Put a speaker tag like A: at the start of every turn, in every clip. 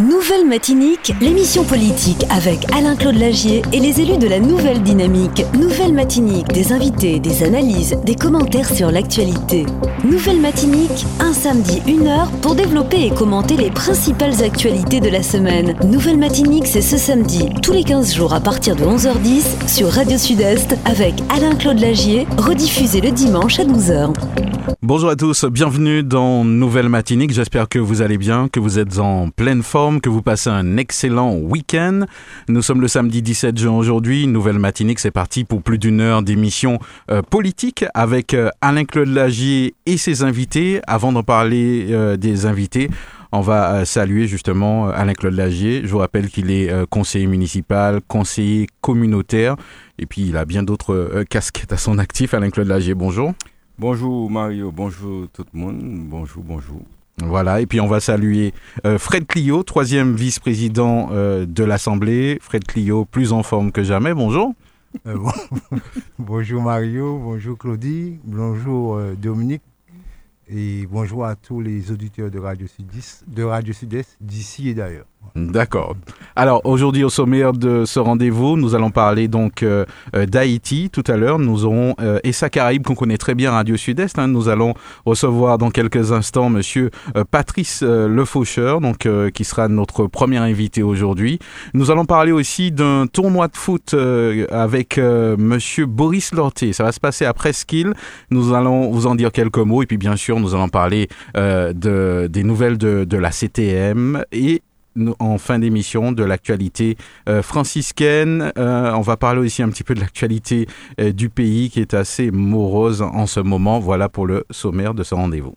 A: Nouvelle Matinique, l'émission politique avec Alain-Claude Lagier et les élus de la Nouvelle Dynamique. Nouvelle Matinique, des invités, des analyses, des commentaires sur l'actualité. Nouvelle Matinique, un samedi, une heure pour développer et commenter les principales actualités de la semaine. Nouvelle Matinique, c'est ce samedi, tous les 15 jours à partir de 11h10 sur Radio Sud-Est avec Alain-Claude Lagier, rediffusé le dimanche à 12h.
B: Bonjour à tous, bienvenue dans Nouvelle Matinique. J'espère que vous allez bien, que vous êtes en pleine forme, que vous passez un excellent week-end. Nous sommes le samedi 17 juin aujourd'hui. Nouvelle Matinique, c'est parti pour plus d'une heure d'émission euh, politique avec euh, Alain-Claude Lagier et ses invités. Avant d'en parler euh, des invités, on va euh, saluer justement Alain-Claude Lagier. Je vous rappelle qu'il est conseiller municipal, conseiller communautaire, et puis il a bien d'autres casquettes à son actif. Alain-Claude Lagier, bonjour.
C: Bonjour Mario, bonjour tout le monde, bonjour, bonjour.
B: Voilà, et puis on va saluer euh, Fred Clio, troisième vice-président euh, de l'Assemblée. Fred Clio, plus en forme que jamais, bonjour.
D: Euh, bon- bonjour Mario, bonjour Claudie, bonjour Dominique et bonjour à tous les auditeurs de Radio Sud-Est d'ici et d'ailleurs.
B: D'accord. Alors aujourd'hui au sommaire de ce rendez-vous, nous allons parler donc euh, euh, d'Haïti. Tout à l'heure, nous aurons euh, Essa Caraïbe qu'on connaît très bien Radio Sud-Est. hein. Nous allons recevoir dans quelques instants Monsieur euh, Patrice Le Faucheur, donc qui sera notre premier invité aujourd'hui. Nous allons parler aussi d'un tournoi de foot avec Monsieur Boris Lorté. Ça va se passer à Presqu'île. Nous allons vous en dire quelques mots et puis bien sûr nous allons parler de, des nouvelles de, de la CTM et en fin d'émission de l'actualité euh, franciscaine. Euh, on va parler aussi un petit peu de l'actualité euh, du pays qui est assez morose en ce moment. Voilà pour le sommaire de ce rendez-vous.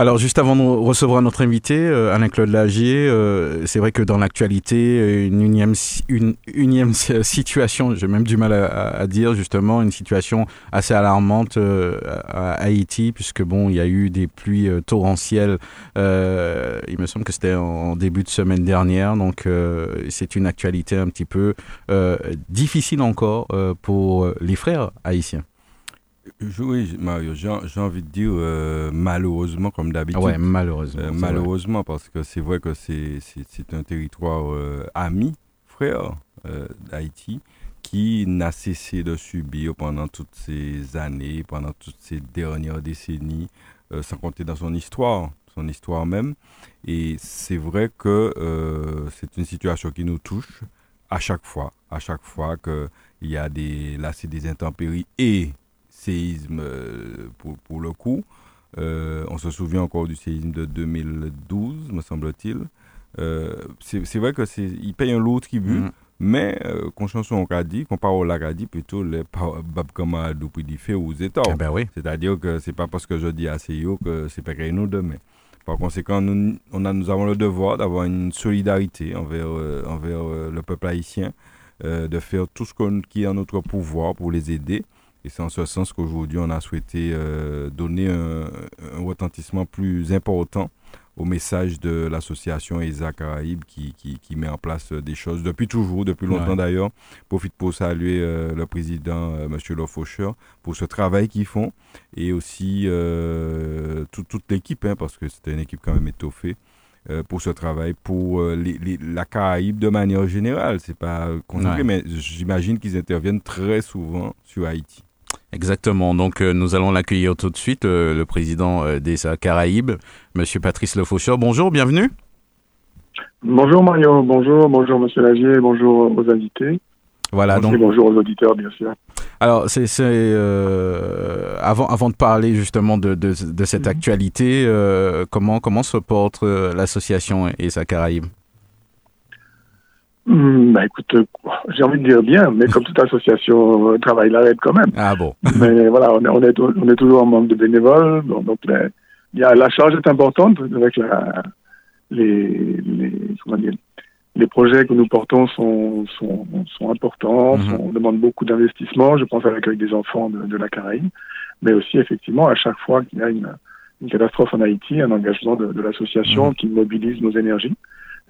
B: Alors juste avant de recevoir notre invité, euh, Alain-Claude Lagier, euh, c'est vrai que dans l'actualité, euh, une unième, une unième si- situation, j'ai même du mal à, dire justement, une situation assez alarmante euh, à Haïti, puisque bon, il y a eu des pluies euh, torrentielles, euh, il me semble que c'était en début de semaine dernière, donc euh, c'est une actualité un petit peu euh, difficile encore euh, pour les frères haïtiens.
C: Oui, Mario, j'ai envie de dire euh, malheureusement comme d'habitude.
B: Ouais, malheureusement.
C: Euh,
B: vrai.
C: malheureusement parce que c'est vrai que c'est un territoire euh, ami, frère d'Haïti qui n'a cessé de subir pendant toutes ces années, pendant toutes ces dernières décennies, sans compter dans son histoire, son histoire même. Et c'est vrai que c'est une situation qui nous touche à chaque fois, à chaque fois qu'il y a des, là c'est des intempéries et séismes euh, pour, pour le coup. Euh, on se souvient encore du séisme de 2012, me semble-t-il. Euh, c'est vrai que c'est, il paye un lourd tribut,
B: Mhm.
C: mais euh, qu'on chanson on a dit, qu'on parole dit plutôt les pa- bab kama du prix du fait aux États.
B: Eh ben oui.
C: C'est-à-dire que c'est pas parce que je dis à CEO que c'est pas qu'il nous demain. Par conséquent, nous, on a, nous avons le devoir d'avoir une solidarité envers, euh, envers euh, le peuple haïtien, de faire tout ce qu'on- qui est en notre pouvoir pour les aider. Et c'est en ce sens qu'aujourd'hui, on a souhaité euh, donner un, un retentissement plus important au message de l'association ESA Caraïbes qui, qui, qui met en place euh, des choses depuis toujours, depuis longtemps
B: Ouais.
C: d'ailleurs. Profite pour saluer euh, le président, euh, M. Le Faucheur, pour ce travail qu'ils font et aussi tout- toute l'équipe, hein, parce que c'était une équipe quand même étoffée, pour ce travail, pour les- les- la Caraïbe de manière générale. C'est pas concentré,
B: Ouais.
C: mais j'imagine qu'ils interviennent très souvent sur Haïti.
B: Exactement. Donc, euh, nous allons l'accueillir tout de suite, euh, le président euh, des Caraïbes, Monsieur Patrice Le Faucheur. Bonjour, bienvenue.
E: Bonjour Mario, bonjour, bonjour Monsieur Lagier, bonjour aux invités.
B: Voilà.
E: Et
B: Donc,
E: bonjour aux auditeurs, bien sûr.
B: alors, c'est euh, avant avant de parler justement de de, de cette
E: Mhm.
B: actualité, comment comment se porte l'association et sa Caraïbes
E: bah écoute, euh, j'ai envie de dire bien, mais comme toute association, euh, travail l'arrête quand même.
B: Ah bon.
E: Mais voilà, on est, on est, on est toujours en membre de bénévoles, donc, donc les- il y a, la charge est importante avec la, les, les, comment dire, les projets que nous portons sont, sont, sont importants,
B: Mhm.
E: sont- on demande beaucoup d'investissement. Je pense à l'accueil des enfants de, de la Caraïbe, mais aussi effectivement à chaque fois qu'il y a une, une catastrophe en Haïti, un engagement de, de l'association
B: Mhm.
E: qui mobilise nos énergies.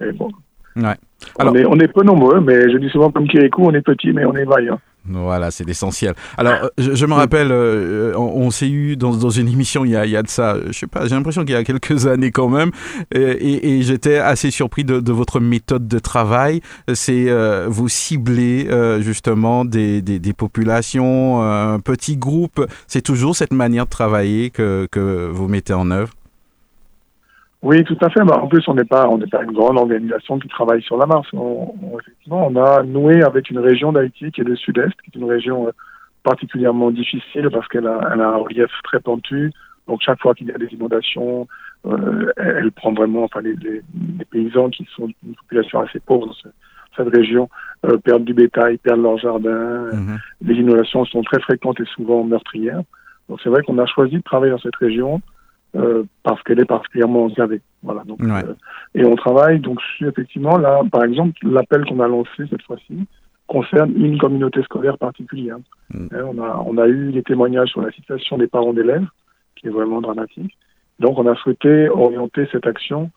E: Et bon,
B: Ouais. Alors-
E: on, est, on est peu nombreux, mais je dis souvent comme Kirikou, on est petit, mais on est vaillant.
B: Voilà, c'est l'essentiel. Alors, euh, je, je me rappelle, euh, on, on s'est eu dans, dans une émission il y, a, il y a de ça, je sais pas, j'ai l'impression qu'il y a quelques années quand même, et, et- et j'étais assez surpris de, de votre méthode de travail. C'est euh, vous ciblez euh, justement des, des, des populations, euh, un petit groupe. C'est toujours cette manière de travailler que, que vous mettez en œuvre?
E: Oui, tout à fait. Bah, en plus, on n'est pas, on n'est pas une grande organisation qui travaille sur la Mars. On, on- effectivement, on a noué avec une région d'Haïti qui est le Sud-Est, qui est une région euh, particulièrement difficile parce qu'elle a, elle a un relief très pentu. Donc, chaque fois qu'il y a des inondations, euh, elle, prend vraiment, enfin, les, les, les paysans qui sont une population assez pauvre dans ce- cette région euh, perdent du bétail, perdent leur jardin.
B: Mhm.
E: Les inondations sont très fréquentes et souvent meurtrières. Donc, c'est vrai qu'on a choisi de travailler dans cette région euh, parce qu'elle est particulièrement enclavée. Voilà. Donc,
B: Ouais.
E: euh, et on travaille donc effectivement là, par exemple, l'appel qu'on a lancé cette fois-ci concerne une communauté scolaire particulière.
B: Mm.
E: Hein, on a on a eu des témoignages sur la situation des parents d'élèves qui est vraiment dramatique. Donc, on a souhaité orienter cette action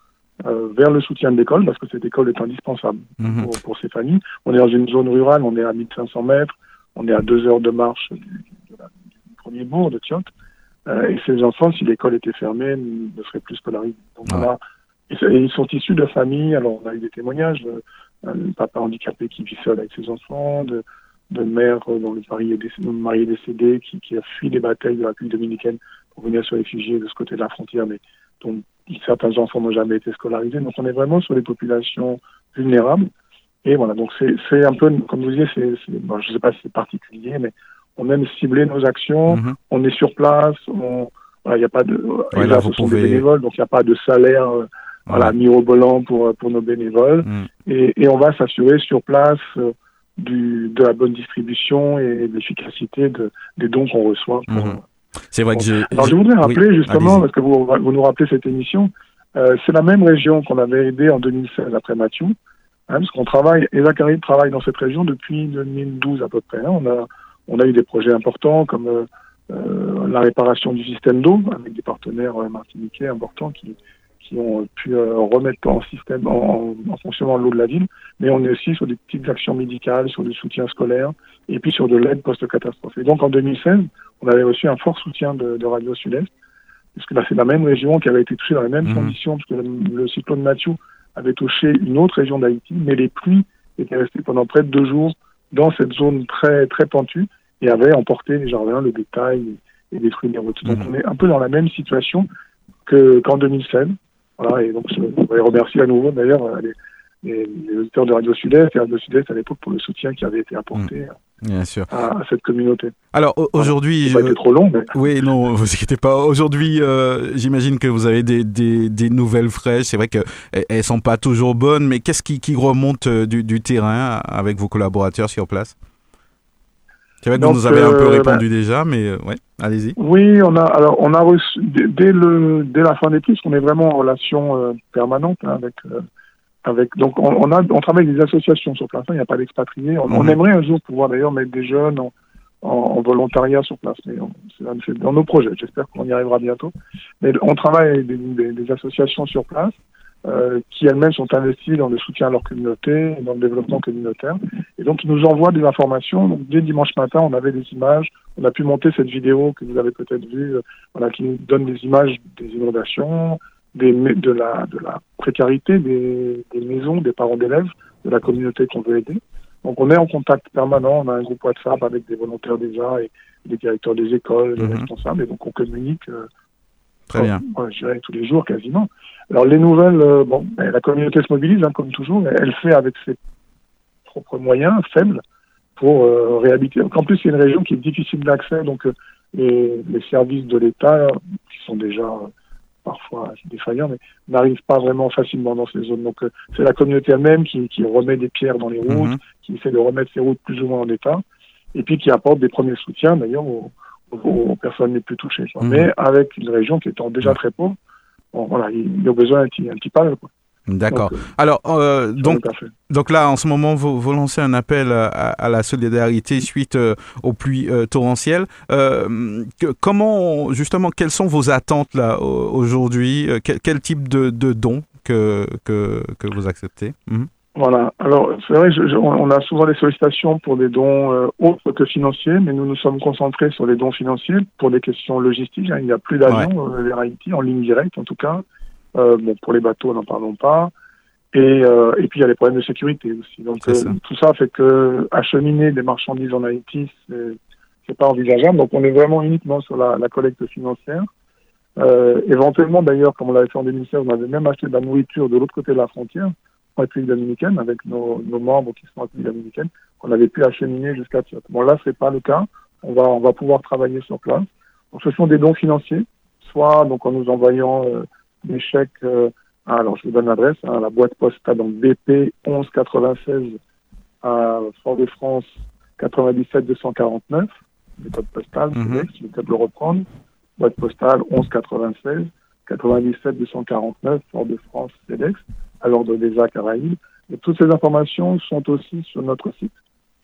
E: euh, vers le soutien de l'école parce que cette école est indispensable
B: Mhm.
E: pour, pour ces familles. On est dans une zone rurale, on est à 1500 mètres, on est à deux heures de marche du, premier bourg de Tiot. Euh, et ces enfants, si l'école était fermée, ne seraient plus scolarisés. Donc on
B: Ouais.
E: a- et ils sont issus de familles, alors on a eu des témoignages, de, un papa handicapé qui vit seul avec ses enfants, de, de mères dont le mari est décédé, le mari est décédé qui, qui a fui les batailles de la République dominicaine pour venir se réfugier de ce côté de la frontière, mais dont certains enfants n'ont jamais été scolarisés. Donc on est vraiment sur les populations vulnérables. Et voilà, donc c'est un peu, comme vous disiez, c'est, c'est- bon, je ne sais pas si c'est particulier, mais on aime cibler nos actions,
B: Mhm.
E: on est sur place, on, voilà, il n'y a pas de,
B: Ouais, là,
E: ce sont
B: pouvez-
E: des bénévoles, donc il n'y a pas de salaire, euh, voilà,
B: Voilà.
E: mirobolant pour, pour nos bénévoles.
B: Mhm.
E: Et, et on va s'assurer sur place euh, du, de la bonne distribution et de l'efficacité de, des dons qu'on reçoit.
B: Mhm. C'est vrai que j'ai.
E: alors je voudrais
B: oui,
E: rappeler justement, parce que vous, vous nous rappelez cette émission, euh, c'est la même région qu'on avait aidée en 2016 après Mathieu, hein, parce qu'on travaille, et Zachary travaille dans cette région depuis 2012 à peu près. hein. On, a, on a eu des projets importants comme euh, euh, la réparation du système d'eau avec des partenaires euh, martiniquais importants qui, qui ont pu euh, remettre en système, en, en- en fonctionnement l'eau de la ville, mais on est aussi sur des petites actions médicales, sur du soutien scolaire, et puis sur de l'aide post-catastrophe. Et donc en 2016, on avait reçu un fort soutien de, de Radio Sud-Est, puisque là, c'est la même région qui avait été touchée dans les mêmes
B: Mhm.
E: conditions, parce que le, le cyclone Mathieu avait touché une autre région d'Haïti, mais les pluies étaient restées pendant près de deux jours dans cette zone très très pentue et avaient emporté les jardins, le bétail et, et les routes. Donc
B: Mhm.
E: on est un peu dans la même situation que qu'en 2016. Voilà, et donc je voudrais remercier à nouveau d'ailleurs les, les, les auditeurs de Radio Sud-Est et Radio Sud-Est à l'époque pour le soutien qui avait été apporté
B: Bien sûr.
E: à, à cette communauté.
B: Alors au- aujourd'hui,
E: Ça
B: je-
E: été trop long, mais
B: Oui, non, vous inquiétez pas. Aujourd'hui, euh, j'imagine que vous avez des, des, des nouvelles fraîches. C'est vrai qu'elles elles sont pas toujours bonnes, mais qu'est-ce qui, qui remonte euh, du, du terrain avec vos collaborateurs sur place? C'est vrai que
E: Donc,
B: vous nous avez un peu
E: euh,
B: répondu déjà, mais euh, ouais, allez-y.
E: Oui, on a alors on a reçu dès, dès le dès la fin des pistes, on est vraiment en relation euh, permanente hein, avec avec donc on, on a on travaille avec des associations sur place. hein, Il n'y a pas d'expatriés. On, on
B: Mhm.
E: aimerait un jour pouvoir d'ailleurs mettre des jeunes en, en, en volontariat sur place, mais c'est dans nos projets. J'espère qu'on y arrivera bientôt. Mais on travaille avec des, des- des associations sur place euh, qui elles-mêmes sont investies dans le soutien à leur communauté, dans le développement communautaire. Et donc ils nous envoient des informations. Donc dès dimanche matin, on avait des images. On a pu monter cette vidéo que vous avez peut-être vue, euh, voilà, qui nous donne des images des inondations, des, de, la, de la précarité des, des maisons, des parents d'élèves, de la communauté qu'on veut aider. Donc on est en contact permanent, on a un groupe WhatsApp avec des volontaires déjà et des directeurs des écoles, des
B: Mhm.
E: responsables, et donc on communique, euh,
B: Très bien.
E: euh, je dirais tous les jours quasiment. Alors les nouvelles, euh, bon, la communauté se mobilise hein, comme toujours, mais elle fait avec ses propres moyens faibles pour euh, réhabiliter. Donc, en plus c'est une région qui est difficile d'accès, donc les, les services de l'État, qui sont déjà parfois défaillants, mais n'arrivent pas vraiment facilement dans ces zones. Donc euh, c'est la communauté elle-même qui, qui remet des pierres dans les routes,
B: Mhm.
E: qui essaie de remettre ces routes plus ou moins en état, et puis qui apporte des premiers soutiens d'ailleurs aux, aux- aux personnes les plus touchées.
B: Mhm.
E: Mais avec une région qui étant déjà
B: Ouais.
E: très pauvre, bon, voilà, il y a besoin d'un petit, un petit pas. quoi.
B: D'accord.
E: Donc,
B: Alors, euh, donc, donc là, en ce moment, vous, vous lancez un appel à, à la solidarité suite euh, aux pluies euh, torrentielles. Que- comment, justement, quelles sont vos attentes là au- aujourd'hui quel, quel type de, de dons que, que, que vous acceptez? Mhm.
E: Voilà. Alors, c'est vrai, je- je- on a souvent des sollicitations pour des dons autres que financiers, mais nous nous sommes concentrés sur les dons financiers pour des questions logistiques. hein. Il n'y a plus d'avions vers Haïti, en ligne directe en tout cas. Euh, bon, pour les bateaux, n'en parlons pas. Et, euh, et puis, il y a les problèmes de sécurité aussi. Donc, euh,
B: ça.
E: tout ça fait que acheminer des marchandises en Haïti, c'est c'est pas envisageable. Donc, on est vraiment uniquement sur la, la collecte financière. Euh, éventuellement, d'ailleurs, comme on l'avait fait en 2016, on avait même acheté de la nourriture de l'autre côté de la frontière, en République dominicaine, avec nos, nos membres qui sont en République dominicaine, qu'on avait pu acheminer jusqu'à Tchad. Bon, là, c'est pas le cas. On va, on va pouvoir travailler sur place. Donc, ce sont des dons financiers, soit donc en nous envoyant euh, chèques. euh, alors, je vous donne l'adresse, hein, la boîte postale, donc BP 1196 à Fort-de-France 97 249, les codes postales,
B: Mhm.
E: je vais peut-être le reprendre. Boîte postale 1196 97 249 Fort-de-France CEDEX à l'ordre des A Caraïbes. Et toutes ces informations sont aussi sur notre site,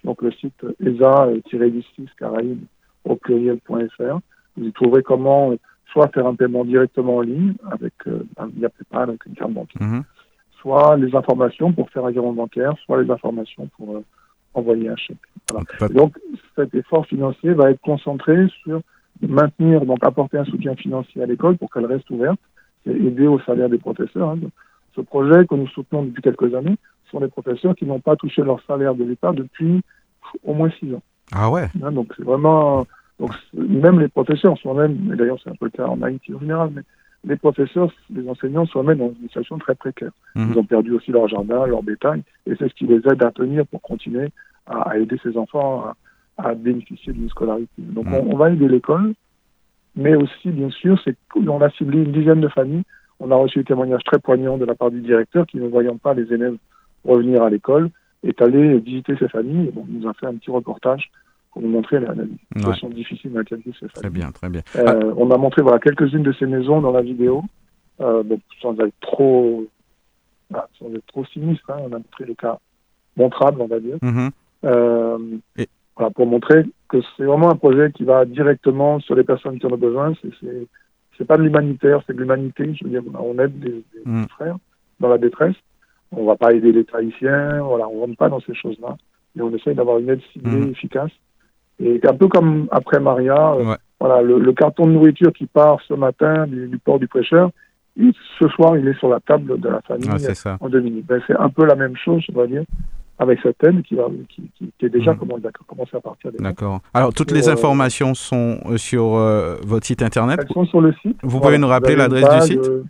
E: donc le site ESA-6 Caraïbes au pluriel.fr. Vous y trouverez comment euh, soit faire un paiement directement en ligne avec euh, via PayPal avec une carte bancaire,
B: Mhm.
E: soit les informations pour faire un virement bancaire, soit les informations pour euh, envoyer un chèque. Donc cet effort financier va être concentré sur maintenir, donc apporter un soutien financier à l'école pour qu'elle reste ouverte et aider au salaire des professeurs. hein. Ce projet que nous soutenons depuis quelques années sont des professeurs qui n'ont pas touché leur salaire de l'État depuis au moins six ans.
B: Ah ouais.
E: hein. donc c'est vraiment, donc même les professeurs sont même, et d'ailleurs c'est un peu le cas en Haïti en général, mais les professeurs, les enseignants sont même dans une situation très précaire.
B: Mhm.
E: Ils ont perdu aussi leur jardin, leur bétail, et c'est ce qui les aide à tenir pour continuer à, à aider ces enfants à, à bénéficier d'une scolarité. Donc
B: Mhm.
E: on, on va aider l'école, mais aussi, bien sûr, c'est on a ciblé une dizaine de familles. On a reçu des témoignages très poignants de la part du directeur qui, ne voyant pas les élèves revenir à l'école, est allé visiter ces familles. Et bon, il nous a fait un petit reportage pour nous montrer la, la situation difficile dans laquelle vivent ces familles.
B: Très bien, très bien.
E: Euh, On a montré voilà, quelques-unes de ces maisons dans la vidéo, euh, donc, sans être trop, ah, sans être trop sinistre. hein. on a montré les cas montrables, on va dire,
B: Mhm.
E: euh,
B: Et-
E: voilà, pour montrer que c'est vraiment un projet qui va directement sur les personnes qui en ont besoin. C'est, c'est, pas de l'humanitaire, c'est de l'humanité. Je veux dire, on aide des, des
B: Mm.
E: frères dans la détresse. On va pas aider l'État haïtien, voilà, on rentre pas dans ces choses-là. Mais on essaye d'avoir une aide ciblée,
B: Mhm.
E: efficace. Et un peu comme après Maria, euh,
B: Ouais.
E: voilà, le, le carton de nourriture qui part ce matin du, du port du prêcheur, il- ce soir, il est sur la table de la famille
B: Ah, c'est ça.
E: en Dominique. Ben, c'est un peu la même chose, je dois dire, avec cette aide qui, va, qui, qui, qui est déjà d'accord, commencé à partir
B: D'accord. Alors, toutes les
E: euh,
B: informations sont euh, sur euh, votre site internet?
E: Elles sont sur le site.
B: Vous pouvez nous rappeler l'adresse du site?
E: euh,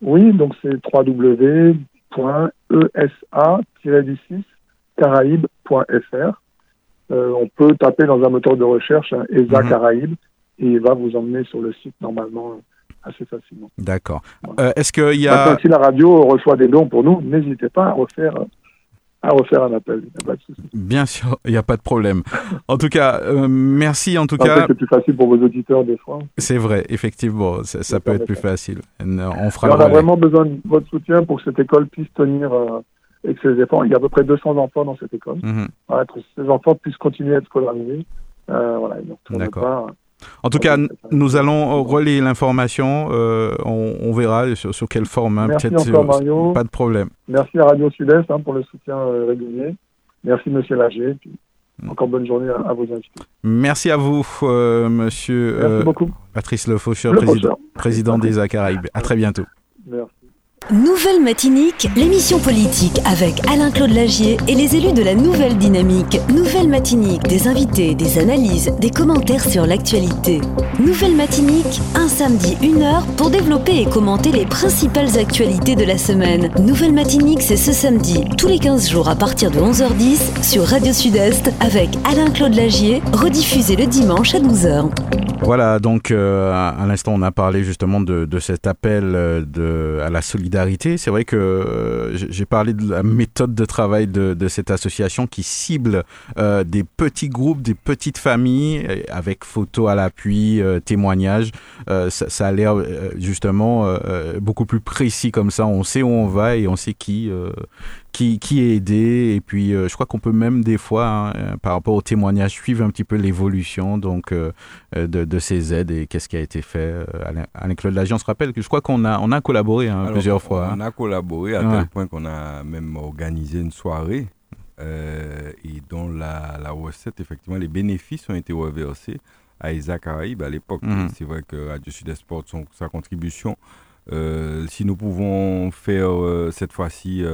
E: Oui, donc c'est E www.esa-6 caraïbes.fr. Euh, on peut taper dans un moteur de recherche hein, ESA
B: Mhm.
E: Caraïbes et il va vous emmener sur le site normalement euh, assez facilement.
B: D'accord.
E: Voilà.
B: Euh, Est-ce qu'il y
E: Maintenant,
B: a...
E: si la radio reçoit des dons pour nous, n'hésitez pas à refaire, à refaire un appel. Pas de.
B: Bien sûr, il n'y a pas de problème. En tout cas, euh, merci en tout
E: En
B: cas.
E: c'est plus facile pour vos auditeurs des fois.
B: C'est vrai, effectivement, ça, peut être plus facile. On fera
E: on a vraiment besoin de votre soutien pour que cette école puisse tenir euh, avec ses enfants. Il y a à peu près 200 enfants dans cette école. Voilà, que ces enfants puissent continuer à être scolarisés. Euh, voilà,
B: D'accord. En tout cas, nous allons relayer l'information. euh, on, on verra sur, sur quelle forme. hein,
E: Merci encore, Mario.
B: Pas de problème.
E: Merci à Radio Sud-Est hein, pour le soutien euh, régulier. Merci, Monsieur Lager.
B: Mm.
E: encore bonne journée à, à vos invités.
B: Merci à vous, euh, monsieur
E: Merci
B: euh,
E: beaucoup.
B: Patrice Le Faucheur,
E: Le
B: président, président des Acaraïbes. À très bientôt.
E: Merci.
A: Nouvelle Matinique, l'émission politique avec Alain-Claude Lagier et les élus de la Nouvelle Dynamique. Nouvelle Matinique, des invités, des analyses, des commentaires sur l'actualité. Nouvelle Matinique, un samedi, une heure pour développer et commenter les principales actualités de la semaine. Nouvelle Matinique, c'est ce samedi, tous les 15 jours à partir de 11h10 sur Radio Sud-Est avec Alain-Claude Lagier, rediffusé le dimanche à 12h.
B: Voilà, donc euh, à l'instant on a parlé justement de, cet appel euh, à la solidarité. C'est vrai que euh, j'ai parlé de la méthode de travail de, cette association qui cible euh, des petits groupes, des petites familles avec photos à l'appui, euh, témoignages. Ça, ça, a l'air justement beaucoup plus précis comme ça. On sait où on va et on sait qui qui, qui est aidé. Et puis, euh, je crois qu'on peut même des fois, hein, euh, par rapport aux témoignages, suivre un petit peu l'évolution donc euh, de, de, ces aides et qu'est-ce qui a été fait. Avec Claude Lagier, on se rappelle que je crois qu'on a, on a collaboré hein, plusieurs fois.
C: On hein. a collaboré à tel point qu'on a même organisé une soirée. et dont la, la recette, effectivement, les bénéfices ont été reversés à Isaac Caraïbes à l'époque. Mhm. C'est vrai que Radio Sud-Est porte sa contribution. si nous pouvons faire cette fois-ci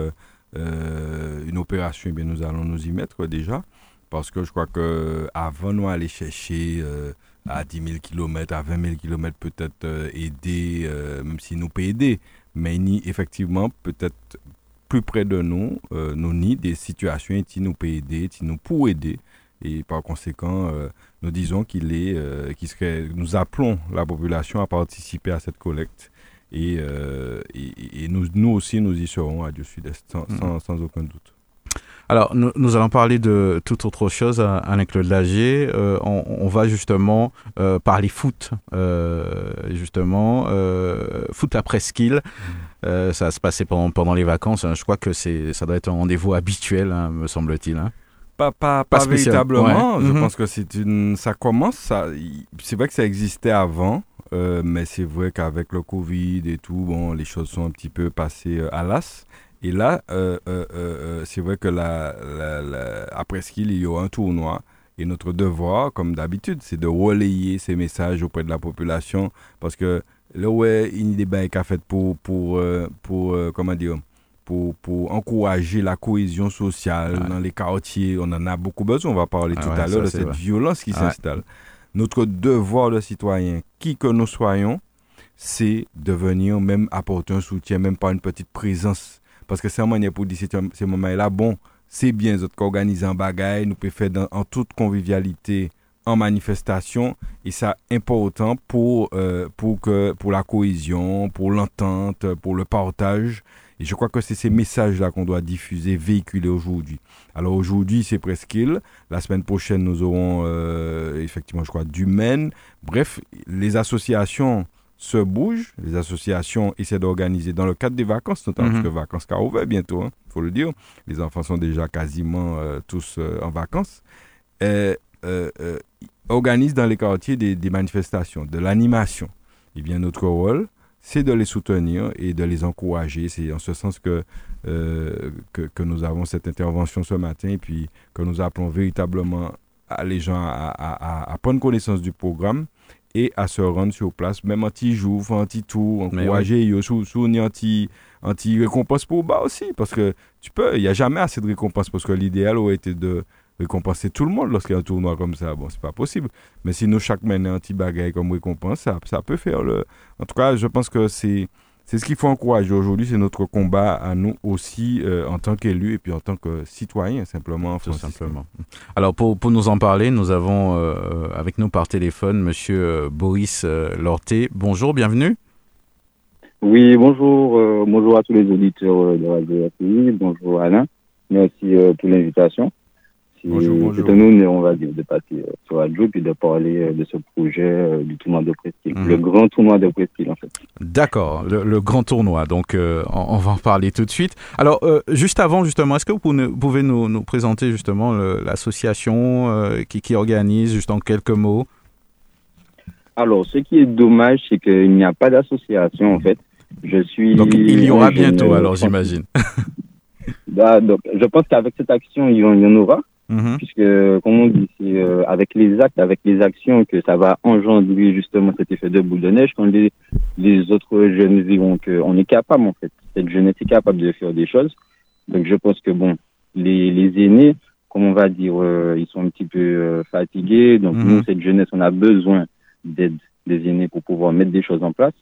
C: euh, une opération, eh nous allons nous y mettre déjà. Parce que je crois qu'avant nous aller chercher euh, à 10 000 km, à 20 000 km, peut-être euh, aider, même si nous peut aider, mais ni effectivement peut-être plus près de nous, nous ni des situations qui nous peut aider, qui nous pour aider. Et par conséquent, nous disons qu'il est, serait, nous appelons la population à participer à cette collecte euh, et, et, nous, nous, aussi, nous y serons à Dieu Sud-Est, sans, sans, aucun doute.
B: Alors, nous, nous, allons parler de toute autre chose, Alain-Claude Lagier. Euh, on, on, va justement euh, parler foot, euh, justement, euh, foot après skill. Mm. ça se passer pendant, pendant les vacances. Hein. Je crois que ça doit être un rendez-vous habituel, hein, me semble-t-il. Hein.
C: Pas, pas, pas, véritablement. Je mm-hmm. pense que c'est une, ça commence. Ça, c'est vrai que ça existait avant. Euh, mais c'est vrai qu'avec le Covid et tout, bon, les choses sont un petit peu passées euh, à l'as. Et là, euh, c'est vrai que la, après ce qu'il y a un tournoi. Et notre devoir, comme d'habitude, c'est de relayer ces messages auprès de la population. Parce que là, ouais, il y a des fait pour, pour, pour, comment dire, pour, pour, encourager la cohésion sociale dans les quartiers. On en a beaucoup besoin. On va parler tout à l'heure de cette violence qui s'installe. Notre devoir de citoyen, qui que nous soyons, c'est de venir même apporter un soutien, même pas une petite présence. Parce que c'est un manière pour dire ces moments-là, bon, c'est bien, nous organisons un bagaille, nous pouvons faire en toute convivialité, en manifestation, et ça important pour, euh, pour, que, pour la cohésion, pour l'entente, pour le partage. Et je crois que c'est ces messages-là qu'on doit diffuser, véhiculer aujourd'hui. Alors aujourd'hui, c'est Presqu'île. La semaine prochaine, nous aurons euh, effectivement, je crois, Maine. Bref, les associations se bougent. Les associations essaient d'organiser dans le cadre des vacances, notamment parce mhm. que vacances car ouvert bientôt, il hein, faut le dire. Les enfants sont déjà quasiment euh, tous euh, en vacances. Et, organisent dans les quartiers des, des manifestations, de l'animation. Et bien notre rôle, c'est de les soutenir et de les encourager. C'est en ce sens que, euh, que, que, nous avons cette intervention ce matin et puis que nous appelons véritablement les gens à, à, prendre connaissance du programme et à se rendre sur place, même anti-jour, anti-tour, encourager, oui. sous anti, anti-récompense pour bas aussi, parce que tu peux, il n'y a jamais assez de récompense, parce que l'idéal aurait été de récompenser tout le monde lorsqu'il y a un tournoi comme ça. Bon, c'est pas possible. Mais si nous, chaque mène un petit bagaille comme récompense, ça, ça peut faire le. En tout cas, je pense que c'est. C'est ce qu'il faut encourager aujourd'hui, c'est notre combat à nous aussi euh, en tant qu'élus et puis en tant que citoyens simplement.
B: Tout simplement. Alors pour, pour, nous en parler, nous avons euh, avec nous par téléphone Monsieur euh, Boris Lorté. Bonjour, bienvenue.
F: Oui, bonjour, bonjour à tous les auditeurs de Radio bonjour Alain, merci pour l'invitation. Bonjour, bonjour. C'est nous, on va dire, de passer euh, sur la et de parler euh, de ce projet euh, du tournoi de Presqu'île. Mhm. Le grand tournoi de Presqu'île, en fait.
B: D'accord, le, grand tournoi. Donc, on, va en parler tout de suite. Alors, juste avant, justement, est-ce que vous pouvez nous, nous présenter, justement, l'association qui, qui organise, juste en quelques mots?
F: Alors, ce qui est dommage, c'est qu'il n'y a pas d'association, en fait. Je suis.
B: Donc, il y aura bientôt, alors, j'imagine.
F: bah, donc, je pense qu'avec cette action, il y en aura. Mhm. Puisque, comme on dit, c'est euh, avec les actes, avec les actions que ça va engendrer justement cet effet de boule de neige quand les, les autres jeunes verront qu'on est capable, en fait. Cette jeunesse est capable de faire des choses. Donc, je pense que, bon, les, les aînés, comme on va dire, euh, ils sont un petit peu euh, fatigués. Donc, mhm. nous, cette jeunesse, on a besoin d'aide des aînés pour pouvoir mettre des choses en place.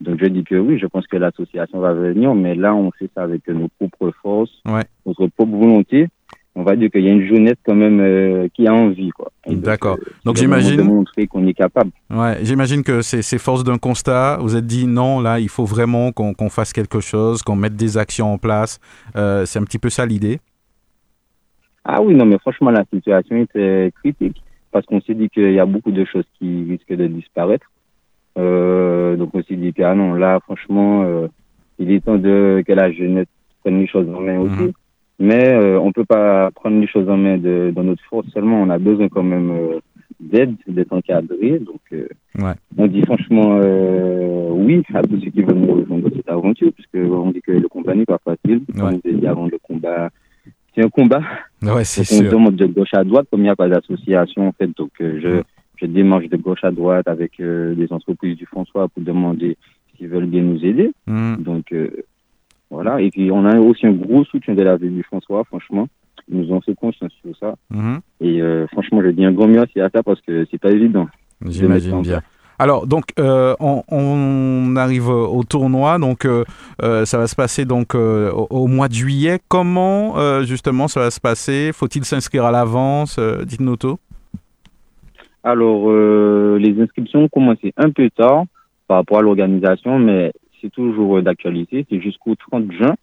F: Donc, je dis que oui, je pense que l'association va venir, mais là, on fait ça avec nos propres forces, notre propre volonté. On va dire qu'il y a une jeunesse quand même euh, qui a envie, quoi.
B: D'accord. Donc, j'imagine.
F: montrer qu'on est capable.
B: Ouais, j'imagine que c'est force d'un constat. Vous êtes dit non, là, il faut vraiment qu'on fasse quelque chose, qu'on mette des actions en place. c'est un petit peu ça l'idée.
F: Ah oui, non, mais franchement, la situation était critique parce qu'on s'est dit qu'il y a beaucoup de choses qui risquent de disparaître. Euh, donc on s'est dit que ah non, là, franchement, euh, il est temps de que la jeunesse prenne les choses en main aussi. Mhm. Mais euh, on peut pas prendre les choses en main de, dans notre force seulement. On a besoin quand même euh, d'aide, d'être encadré. Donc euh, ouais. on dit franchement oui à tous ceux qui veulent nous rejoindre dans cette aventure, puisque on dit que le combat n'est pas facile. Ouais. Comme je dit avant, le combat c'est un combat.
B: Ouais, c'est sûr.
F: On demande de gauche à droite, comme il n'y a pas d'association, en fait. Donc, euh, je, je démarche de gauche à droite avec euh, des entreprises du François pour demander s'ils veulent bien nous aider. Hmm. Donc, euh, voilà. Et puis, on a aussi un gros soutien de la du François, franchement. Ils nous ont fait confiance sur ça. Hmm. Et franchement, je dis un grand merci à ça parce que c'est pas évident.
B: J'imagine bien. Alors donc euh, on, arrive au tournoi, donc euh, euh, ça va se passer donc au, mois de juillet. Comment justement ça va se passer? Faut-il s'inscrire à l'avance? Dites-nous tout.
F: Alors les inscriptions ont commencé un peu tard par rapport à l'organisation, mais c'est toujours d'actualité. C'est jusqu'au 30 juin.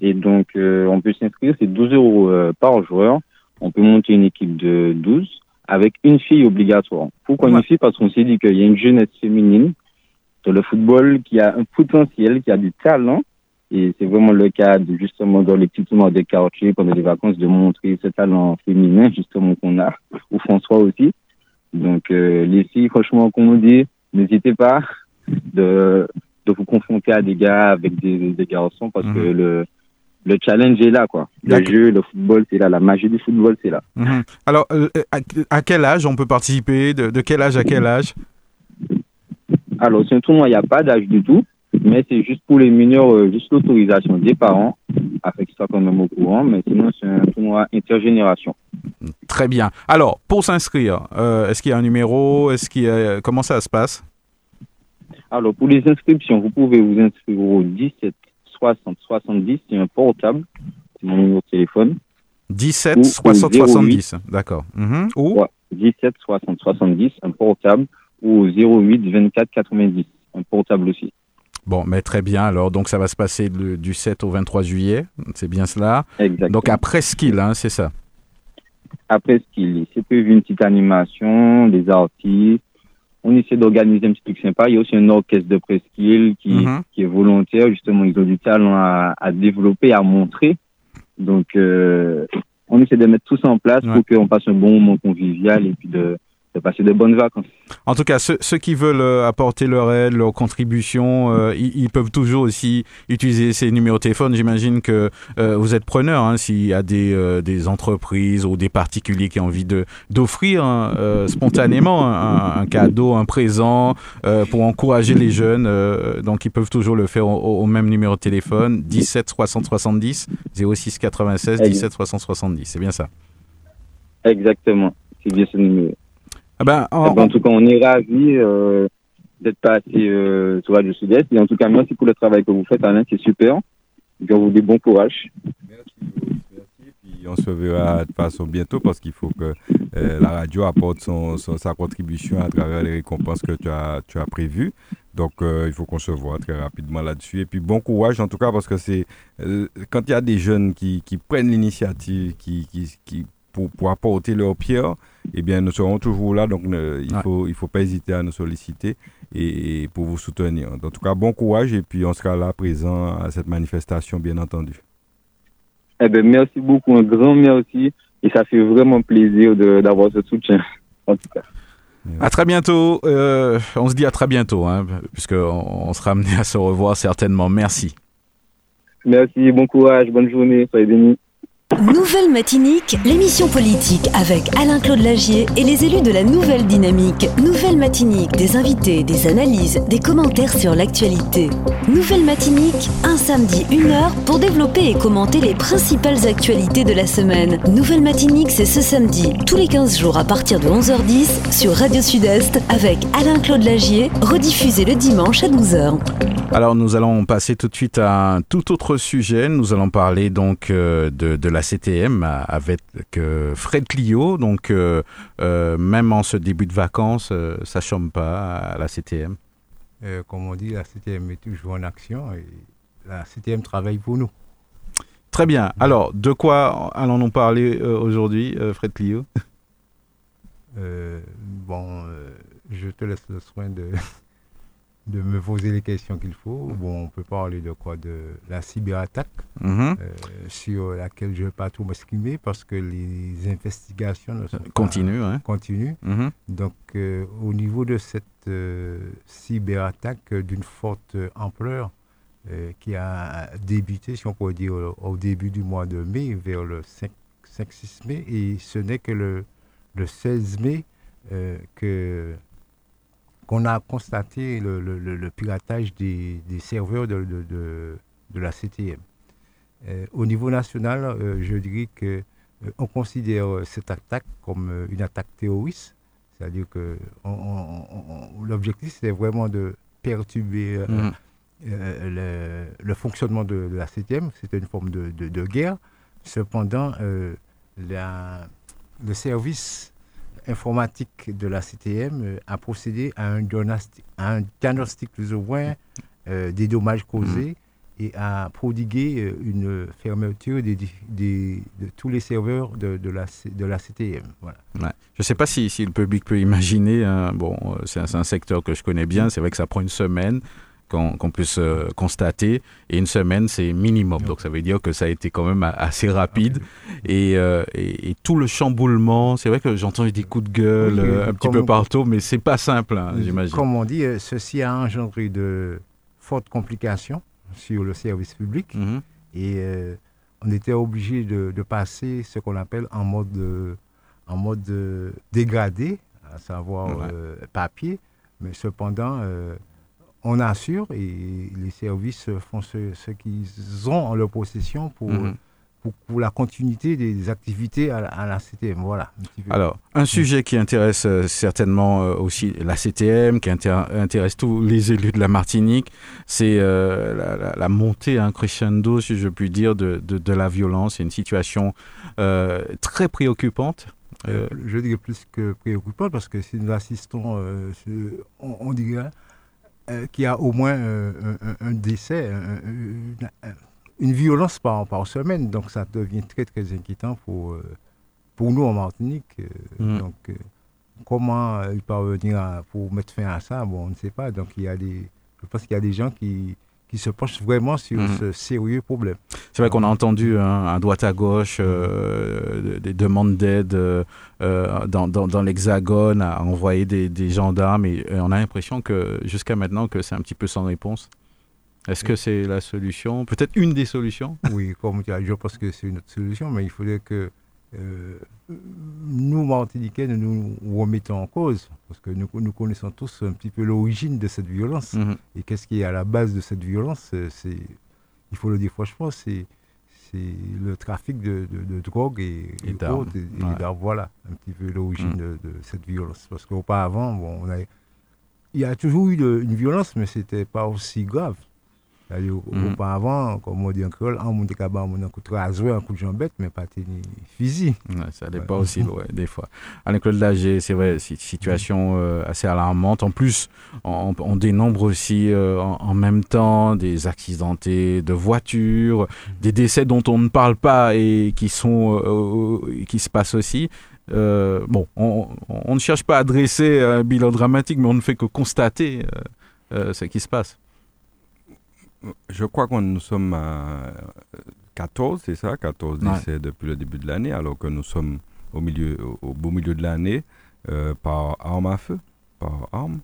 F: Et donc, on peut s'inscrire, c'est 12 euros par joueur. On peut monter une équipe de 12 avec une fille obligatoire. Pourquoi une fille Parce qu'on s'est dit qu'il y a une jeunesse féminine dans le football qui a un potentiel, qui a du talent. Et c'est vraiment le cas de, justement dans les petits tournois de quartier pendant les vacances de montrer ce talent féminin justement qu'on a, ou François aussi. Donc euh, les filles, franchement, comme on dit, n'hésitez pas de, de vous confronter à des gars avec des, des garçons parce que mhm. le le challenge est là, quoi. Le jeu, le football, c'est là. La magie du football, c'est là.
B: Mhm. Alors, euh, à, quel âge on peut participer de, quel âge à quel âge?
F: Alors, c'est un tournoi, il n'y a pas d'âge du tout, mais c'est juste pour les mineurs, euh, juste l'autorisation des parents, afin qu'ils soient quand même au courant, mais sinon, c'est un tournoi intergénération.
B: Très bien. Alors, pour s'inscrire, euh, est-ce qu'il y a un numéro? Est-ce qu'il a... Comment ça se passe?
F: Alors, pour les inscriptions, vous pouvez vous inscrire au 17 60 70, c'est un portable. C'est mon numéro de téléphone.
B: 17 60 70, d'accord. Mhm.
F: Ou 17 60 70, un portable. Ou 08 24 90, un portable aussi.
B: Bon, mais très bien. Alors, donc, ça va se passer du 7 au 23 juillet. C'est bien cela.
F: Exactement.
B: Donc, après Skill, hein, c'est ça.
F: Après Skill, c'est prévu une petite animation, des artistes, on essaie d'organiser un petit truc sympa. Il y a aussi un orchestre de presqu'île qui, mhm. qui est volontaire. Justement, ils ont du talent à, à développer, à montrer. Donc, euh, on essaie de mettre tout ça en place pour qu'on passe un bon moment convivial et puis de, de passer de bonnes vacances.
B: En tout cas, ceux, qui veulent euh, apporter leur aide, leur contribution, euh, ils, peuvent toujours aussi utiliser ces numéros de téléphone. J'imagine que euh, vous êtes preneur hein, s'il y a des, des, entreprises ou des particuliers qui ont envie de d'offrir hein, spontanément un, cadeau, un présent pour encourager les jeunes. donc, ils peuvent toujours le faire au, même numéro de téléphone 17 370 06 96 17 370. C'est bien ça.
F: Exactement. C'est bien ce numéro.
B: Ah ben,
F: eh ben, en, tout cas, on est ravis euh, d'être passé euh, sur Radio Sud-Est. Et en tout cas, merci pour le travail que vous faites, Alain, c'est super. On vous dit bon courage.
C: Merci, merci. Puis on se verra de façon bientôt parce qu'il faut que euh, la radio apporte son, sa contribution à travers les récompenses que tu as, tu as prévues. Donc, il faut qu'on se voit très rapidement là-dessus. Et puis, bon courage en tout cas, parce que c'est quand il y a des jeunes qui, qui prennent l'initiative, qui, qui, qui pour, pour, apporter leur pierre, eh bien, nous serons toujours là. Donc, il ne faut, il faut pas hésiter à nous solliciter et, pour vous soutenir. En tout cas, bon courage et puis on sera là présent à cette manifestation, bien entendu.
F: Eh bien, merci beaucoup, un grand merci. Et ça fait vraiment plaisir d'avoir ce soutien, en tout cas.
B: À très bientôt. Euh, on se dit à très bientôt, hein, puisqu'on on sera amené à se revoir certainement. Merci.
F: Merci, bon courage, bonne journée, soyez bénis.
A: Nouvelle Matinique, l'émission politique avec Alain-Claude Lagier et les élus de la Nouvelle Dynamique. Nouvelle Matinique, des invités, des analyses, des commentaires sur l'actualité. Nouvelle Matinique, un samedi, une heure pour développer et commenter les principales actualités de la semaine. Nouvelle Matinique, c'est ce samedi, tous les 15 jours à partir de 11h10 sur Radio Sud-Est avec Alain-Claude Lagier, rediffusé le dimanche à 12h.
B: Alors nous allons passer tout de suite à un tout autre sujet. Nous allons parler donc euh, de, de la CTM avec Fred Clio. Donc, même en ce début de vacances, ça chôme pas à la CTM.
D: comme on dit, la CTM est toujours en action et la CTM travaille pour nous.
B: Très bien. Alors, de quoi allons-nous parler aujourd'hui, Fred Clio?
D: Bon, je te laisse le soin de, de me poser les questions qu'il faut. Bon, on peut parler de quoi? De la cyberattaque, mm-hmm. euh, sur laquelle je ne vais pas trop m'exprimer parce que les investigations ne sont
B: continuent. Hein.
D: continuent. Mm-hmm. Donc, euh, au niveau de cette euh, cyberattaque d'une forte ampleur, qui a débuté, si on peut dire, au, début du mois de mai, vers le 5-6 mai, et ce n'est que le, le 16 mai que qu'on a constaté le, piratage des, serveurs de, la CTM. Euh, au niveau national, euh, je dirais que euh, on considère cette attaque comme une attaque terroriste, c'est-à-dire que l'objectif c'est vraiment de perturber mmh. le, fonctionnement de, la CTM. C'était une forme de, guerre. Cependant, la, le service informatique de la CTM euh, a procédé à un diagnostic, un diagnostic plus ou moins euh, des dommages causés mm. et a prodigué euh, une fermeture des, de tous les serveurs de, la, de la CTM. Voilà.
B: Je ne sais pas si, si, le public peut imaginer, hein. bon, c'est un, un, secteur que je connais bien, c'est vrai que ça prend une semaine qu'on puisse euh, constater. Et une semaine, c'est minimum. Donc ça veut dire que ça a été quand même assez rapide. Euh, et, et, tout le chamboulement, c'est vrai que j'entends des coups de gueule euh, un petit peu partout, mais c'est pas simple, hein, j'imagine.
D: Comme on dit, ceci a engendré de fortes complications sur le service public. Mhm. Et on était obligé de, passer ce qu'on appelle en mode, en mode dégradé, à savoir papier. Mais cependant, on assure et les services font ce, qu'ils ont en leur possession pour, mhm. pour, la continuité des activités à, la CTM. Voilà.
B: Alors, un sujet qui intéresse euh, certainement euh, aussi la CTM, qui intéresse tous les élus de la Martinique, c'est euh, la, montée un crescendo, si je puis dire, de, de, la violence. C'est une situation très préoccupante.
D: je dirais plus que préoccupante parce que si nous assistons, on, on dirait euh, qui a au moins euh, un, décès, une, violence par, par, semaine. Donc ça devient très très inquiétant pour, euh, pour nous en Martinique. Mm. Donc comment il parvenir pour mettre fin à ça, bon, on ne sait pas. Donc il y a des, je pense qu'il y a des gens qui, qui se penchent vraiment sur mhm. ce sérieux problème.
B: C'est vrai qu'on a entendu hein, à droite à gauche euh, des demandes d'aide euh, dans, dans, l'Hexagone, à envoyer des, des gendarmes, et, on a l'impression que jusqu'à maintenant que c'est un petit peu sans réponse. Est-ce que c'est la solution Peut-être une des solutions?
D: Oui, comme tu as dit, je pense que c'est une autre solution, mais il faudrait que euh, nous, Martiniquais, nous nous remettons en cause, parce que nous, nous connaissons tous un petit peu l'origine de cette violence. Mhm. Et qu'est-ce qui est à la base de cette violence c'est, Il faut le dire franchement, c'est, c'est le trafic de, de, drogue et, et d'armes. Voilà, un petit peu l'origine mhm. de, cette violence. Parce qu'auparavant, bon, on a, il y a toujours eu une violence, mais ce n'était pas aussi grave. Mhm. Auparavant, comme on dit en créole, on monte capable un coup de rasoir, un coup de jambette, mais pas de physique.
B: ça n'est pas aussi loin, des fois. À l'école d'âge, c'est vrai, c'est une situation euh, assez alarmante. En plus, on, dénombre aussi euh, en, même temps des accidentés de voitures, des décès dont on ne parle pas et qui, sont, euh, qui se passent aussi. bon, on, on, ne cherche pas à dresser un bilan dramatique, mais on ne fait que constater ce qui se passe
C: je crois que nous sommes à 14, c'est ça? 14 décès depuis le début de l'année, alors que nous sommes au, milieu, au, beau milieu de l'année euh, par arme à feu, par arme.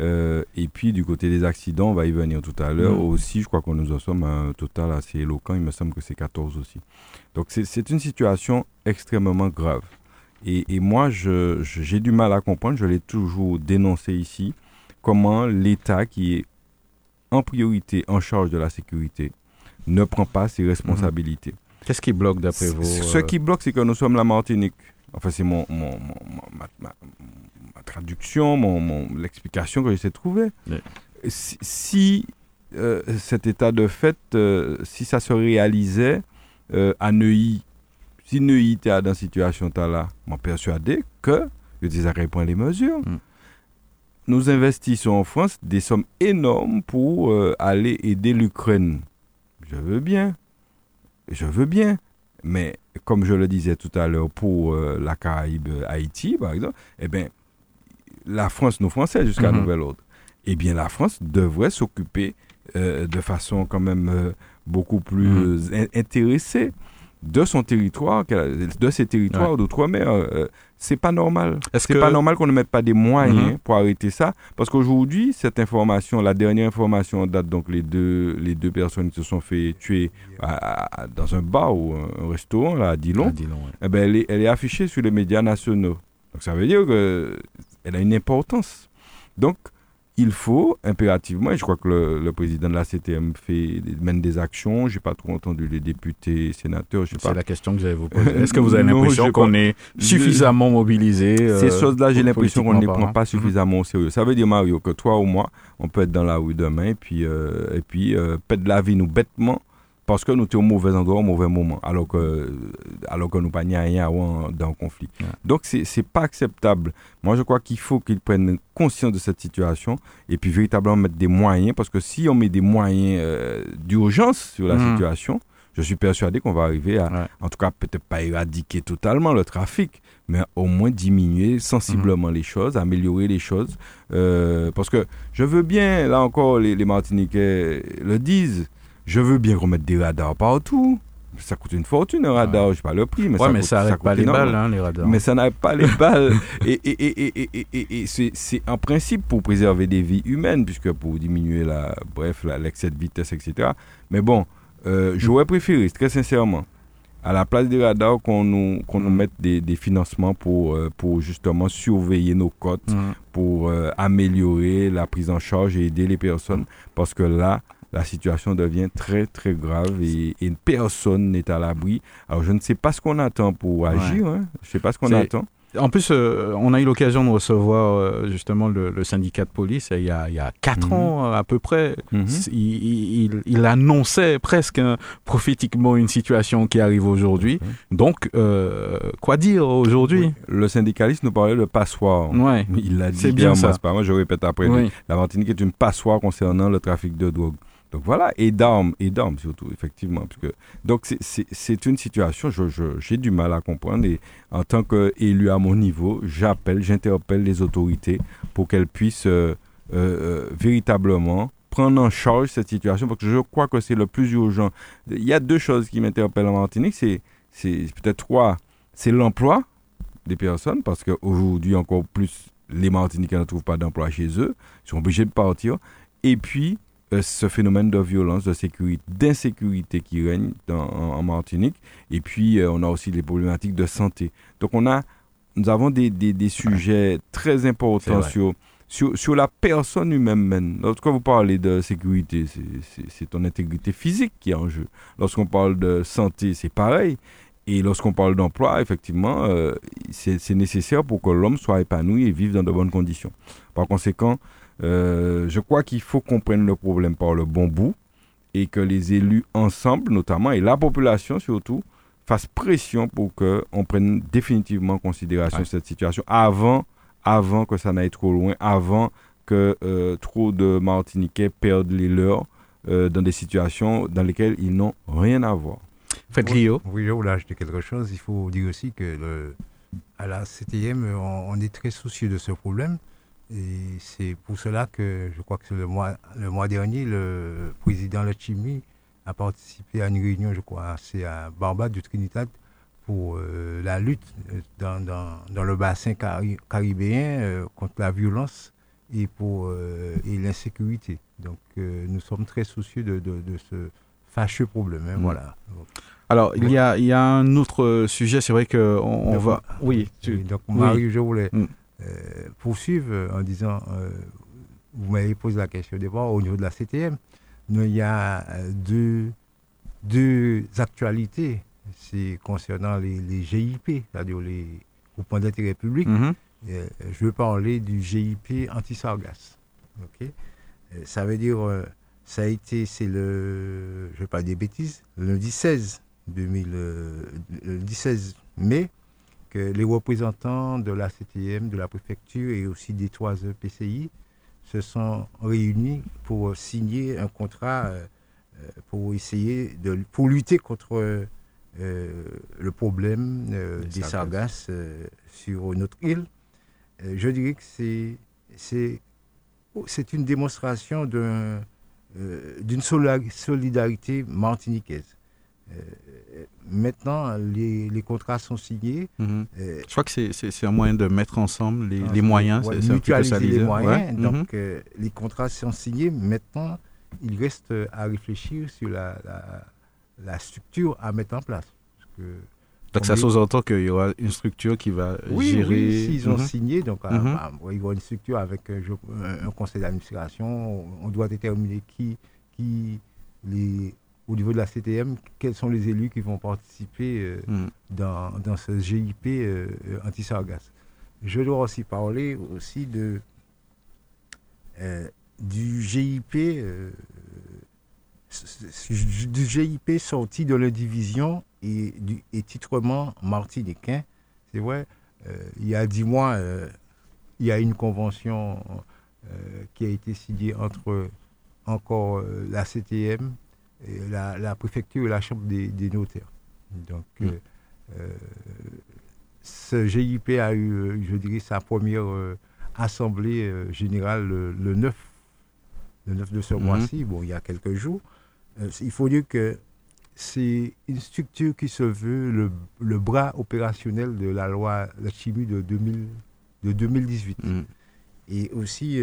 C: Euh, et puis du côté des accidents, on va y venir tout à l'heure. Mm. Aussi, je crois que nous en sommes à un total assez éloquent. Il me semble que c'est 14 aussi. Donc c'est une situation extrêmement grave. Et, et moi, j'ai du mal à comprendre, je l'ai toujours dénoncé ici, comment l'État qui est en priorité en charge de la sécurité ne prend pas ses responsabilités. Mhm.
B: Qu'est-ce qui bloque d'après vous
C: Ce qui bloque, c'est que nous sommes la Martinique. Enfin, c'est mon, mon, ma, traduction, mon, l'explication que j'essaie de trouver. Si, euh, cet état de fait, euh, si ça se réalisait euh, à Neuilly si nous sommes dans cette situation là, suis persuadé que je dis prendre les mesures. Mm. Nous investissons en France des sommes énormes pour euh, aller aider l'Ukraine. Je veux bien. Je veux bien. Mais comme je le disais tout à l'heure pour euh, la Caraïbe, Haïti, par exemple, eh bien, la France, nos Français, jusqu'à mm-hmm. nouvel ordre, eh bien, la France devrait s'occuper euh, de façon quand même beaucoup plus mm-hmm. intéressée de son territoire, de ses territoires d'outre-mer. Euh, c'est pas normal. C'est pas normal qu'on ne mette pas des moyens mhm. pour arrêter ça, parce qu'aujourd'hui, cette information, la dernière information date donc les deux les deux personnes qui se sont fait tuer dans un bar ou un, restaurant là, à Dillon. eh ben, elle, est, elle est affichée sur les médias nationaux. Donc ça veut dire qu'elle a une importance. Donc il faut impérativement, et je crois que le, président de la CTM fait, mène des actions, j'ai pas trop entendu les députés, sénateurs, je sais pas.
B: C'est la question que j'allais vous poser. Est-ce que vous avez l'impression qu'on est suffisamment mobilisé
C: euh, Ces choses-là, j'ai l'impression qu'on ne les prend pas suffisamment au sérieux. Ça veut dire, Mario, que toi ou moi, on peut être dans la rue demain et puis, euh, et puis euh, perdre la vie nous bêtement parce que nous sommes au mauvais endroit, au mauvais moment, alors que, alors que nous pas rien avant dans le conflit. Donc, ce n'est pas acceptable. Moi, je crois qu'il faut qu'ils prennent conscience de cette situation et puis véritablement mettre des moyens, parce que si on met des moyens euh, d'urgence sur la mmh. situation, je suis persuadé qu'on va arriver à, en tout cas, peut-être pas éradiquer totalement le trafic, mais au moins diminuer sensiblement mmh. les choses, améliorer les choses. Euh, parce que je veux bien, là encore, les, les Martiniquais le disent, je veux bien remettre des radars partout. Ça coûte une fortune, un radar, je sais pas le prix, mais
B: ça
C: mais
B: ça n'arrête pas les balles, hein, les radars.
C: Mais ça n'arrête pas les balles. et, et, et, et c'est en principe pour préserver des vies humaines, puisque pour diminuer la, bref, l'excès de vitesse, etc. Mais bon, euh, j'aurais préféré, très sincèrement, à la place des radars, qu'on nous, qu'on nous mette des, des financements pour, euh, pour justement surveiller nos côtes, mm. pour euh, améliorer la prise en charge et aider les personnes. Parce que là, la situation devient très très grave et, personne n'est à l'abri. Alors je ne sais pas ce qu'on attend pour agir, hein. je ne sais pas ce qu'on attend.
B: En plus, euh, on a eu l'occasion de recevoir euh, justement le, syndicat de police il y a, il y a quatre mhm. ans à peu près. Mhm. il, annonçait presque hein, prophétiquement une situation qui arrive aujourd'hui. Mhm. Donc, euh, quoi dire aujourd'hui?
C: Le syndicaliste nous parlait de passoire. Ouais. Il l'a dit C'est bien, ça. Pas moi, je répète après. La Martinique est une passoire concernant le trafic de drogue. Donc voilà, et d'armes surtout, effectivement. Parce que, donc c'est une situation, j'ai je, du mal à comprendre. Et en tant qu'élu à mon niveau, j'appelle, j'interpelle les autorités pour qu'elles puissent euh, euh, euh, véritablement prendre en charge cette situation. Parce que je crois que c'est le plus urgent. Il y a deux choses qui m'interpellent en Martinique. C'est peut-être trois. C'est l'emploi des personnes, parce qu'aujourd'hui, encore plus, les Martiniquais ne trouvent pas d'emploi chez eux. Ils sont obligés de partir. Et puis, ce phénomène de violence, d'insécurité qui règne en, Martinique. Et puis, euh, on a aussi les problématiques de santé. Donc, on a, nous avons des, des, sujets très importants sur, sur, sur, la personne humaine. Lorsque vous parlez de sécurité, c'est ton intégrité physique qui est en jeu. Lorsqu'on parle de santé, c'est pareil. Et lorsqu'on parle d'emploi, effectivement, euh, c'est nécessaire pour que l'homme soit épanoui et vive dans de bonnes conditions. Par conséquent, euh, je crois qu'il faut qu'on prenne le problème par le bon bout et que les élus ensemble, notamment, et la population surtout, fassent pression pour qu'on prenne définitivement en considération cette situation avant, avant que ça n'aille trop loin, avant que euh, trop de Martiniquais perdent les leurs euh, dans des situations dans lesquelles ils n'ont rien à voir.
B: Faites Lio.
D: Oui, là, je dis quelque chose. Il faut dire aussi que le, à la CTM, on, est très soucieux de ce problème. Et c'est pour cela que je crois que c'est le mois, le mois dernier, le président Lachimi a participé à une réunion, je crois, c'est à Barbade du Trinidad pour euh, la lutte euh, dans, dans, dans, le bassin caribéen euh, contre la violence et pour et l'insécurité. Donc nous sommes très soucieux de, de, ce fâcheux problème. Hein, mm. Voilà.
B: Alors, il, y a, il y a un autre sujet, c'est vrai qu'on on va...
D: Oui, donc Marie, je voulais... Mm. Euh, poursuivre euh, en disant, euh, vous m'avez posé la question d'abord au niveau de la CTM, il y a deux, deux actualités c'est concernant les, les GIP, c'est-à-dire les groupements d'intérêt public. Mm-hmm. je veux parler du GIP anti-sargasse. ça veut dire, ça a été, c'est le, je ne vais pas dire des bêtises, le lundi 16 2000, le 16 mai, les représentants de la CTM, de la préfecture et aussi des trois PCI se sont réunis pour signer un contrat pour essayer de pour lutter contre le problème des sargasses sur notre île. je dirais que c'est c'est une démonstration d'une solidarité martiniquaise. Euh, maintenant, les, les, contrats sont signés.
B: Mhm. Euh, Je crois que c'est un moyen de mettre ensemble les, les moyens.
D: c'est mutualiser les moyens. Donc, mhm. euh, les contrats sont signés. Maintenant, il reste à réfléchir sur la, la, structure à mettre en place.
B: donc ça sous-entend qu'il y aura une structure qui va gérer.
D: Oui, s'ils ont mhm. signé, donc il y aura une structure avec un, un conseil d'administration. On doit déterminer qui, qui les au niveau de la CTM, quels sont les élus qui vont participer euh, mm. dans, dans, ce GIP euh, anti-sargasse? Je dois aussi parler aussi de, euh, du GIP du GIP sorti de l'indivision et du et titrement martiniquin. C'est vrai, il y a dix mois, il y a une convention qui a été signée entre encore la CTM, la, préfecture et la chambre des, notaires. Donc, mm. euh, euh, ce GIP a eu, euh, je dirais, sa première assemblée générale le, 9, le 9 de ce mm-hmm. mois-ci, bon, il y a quelques jours. il faut dire que c'est une structure qui se veut le, bras opérationnel de la loi la chimie de, 2000, de 2018. Mm. Et aussi,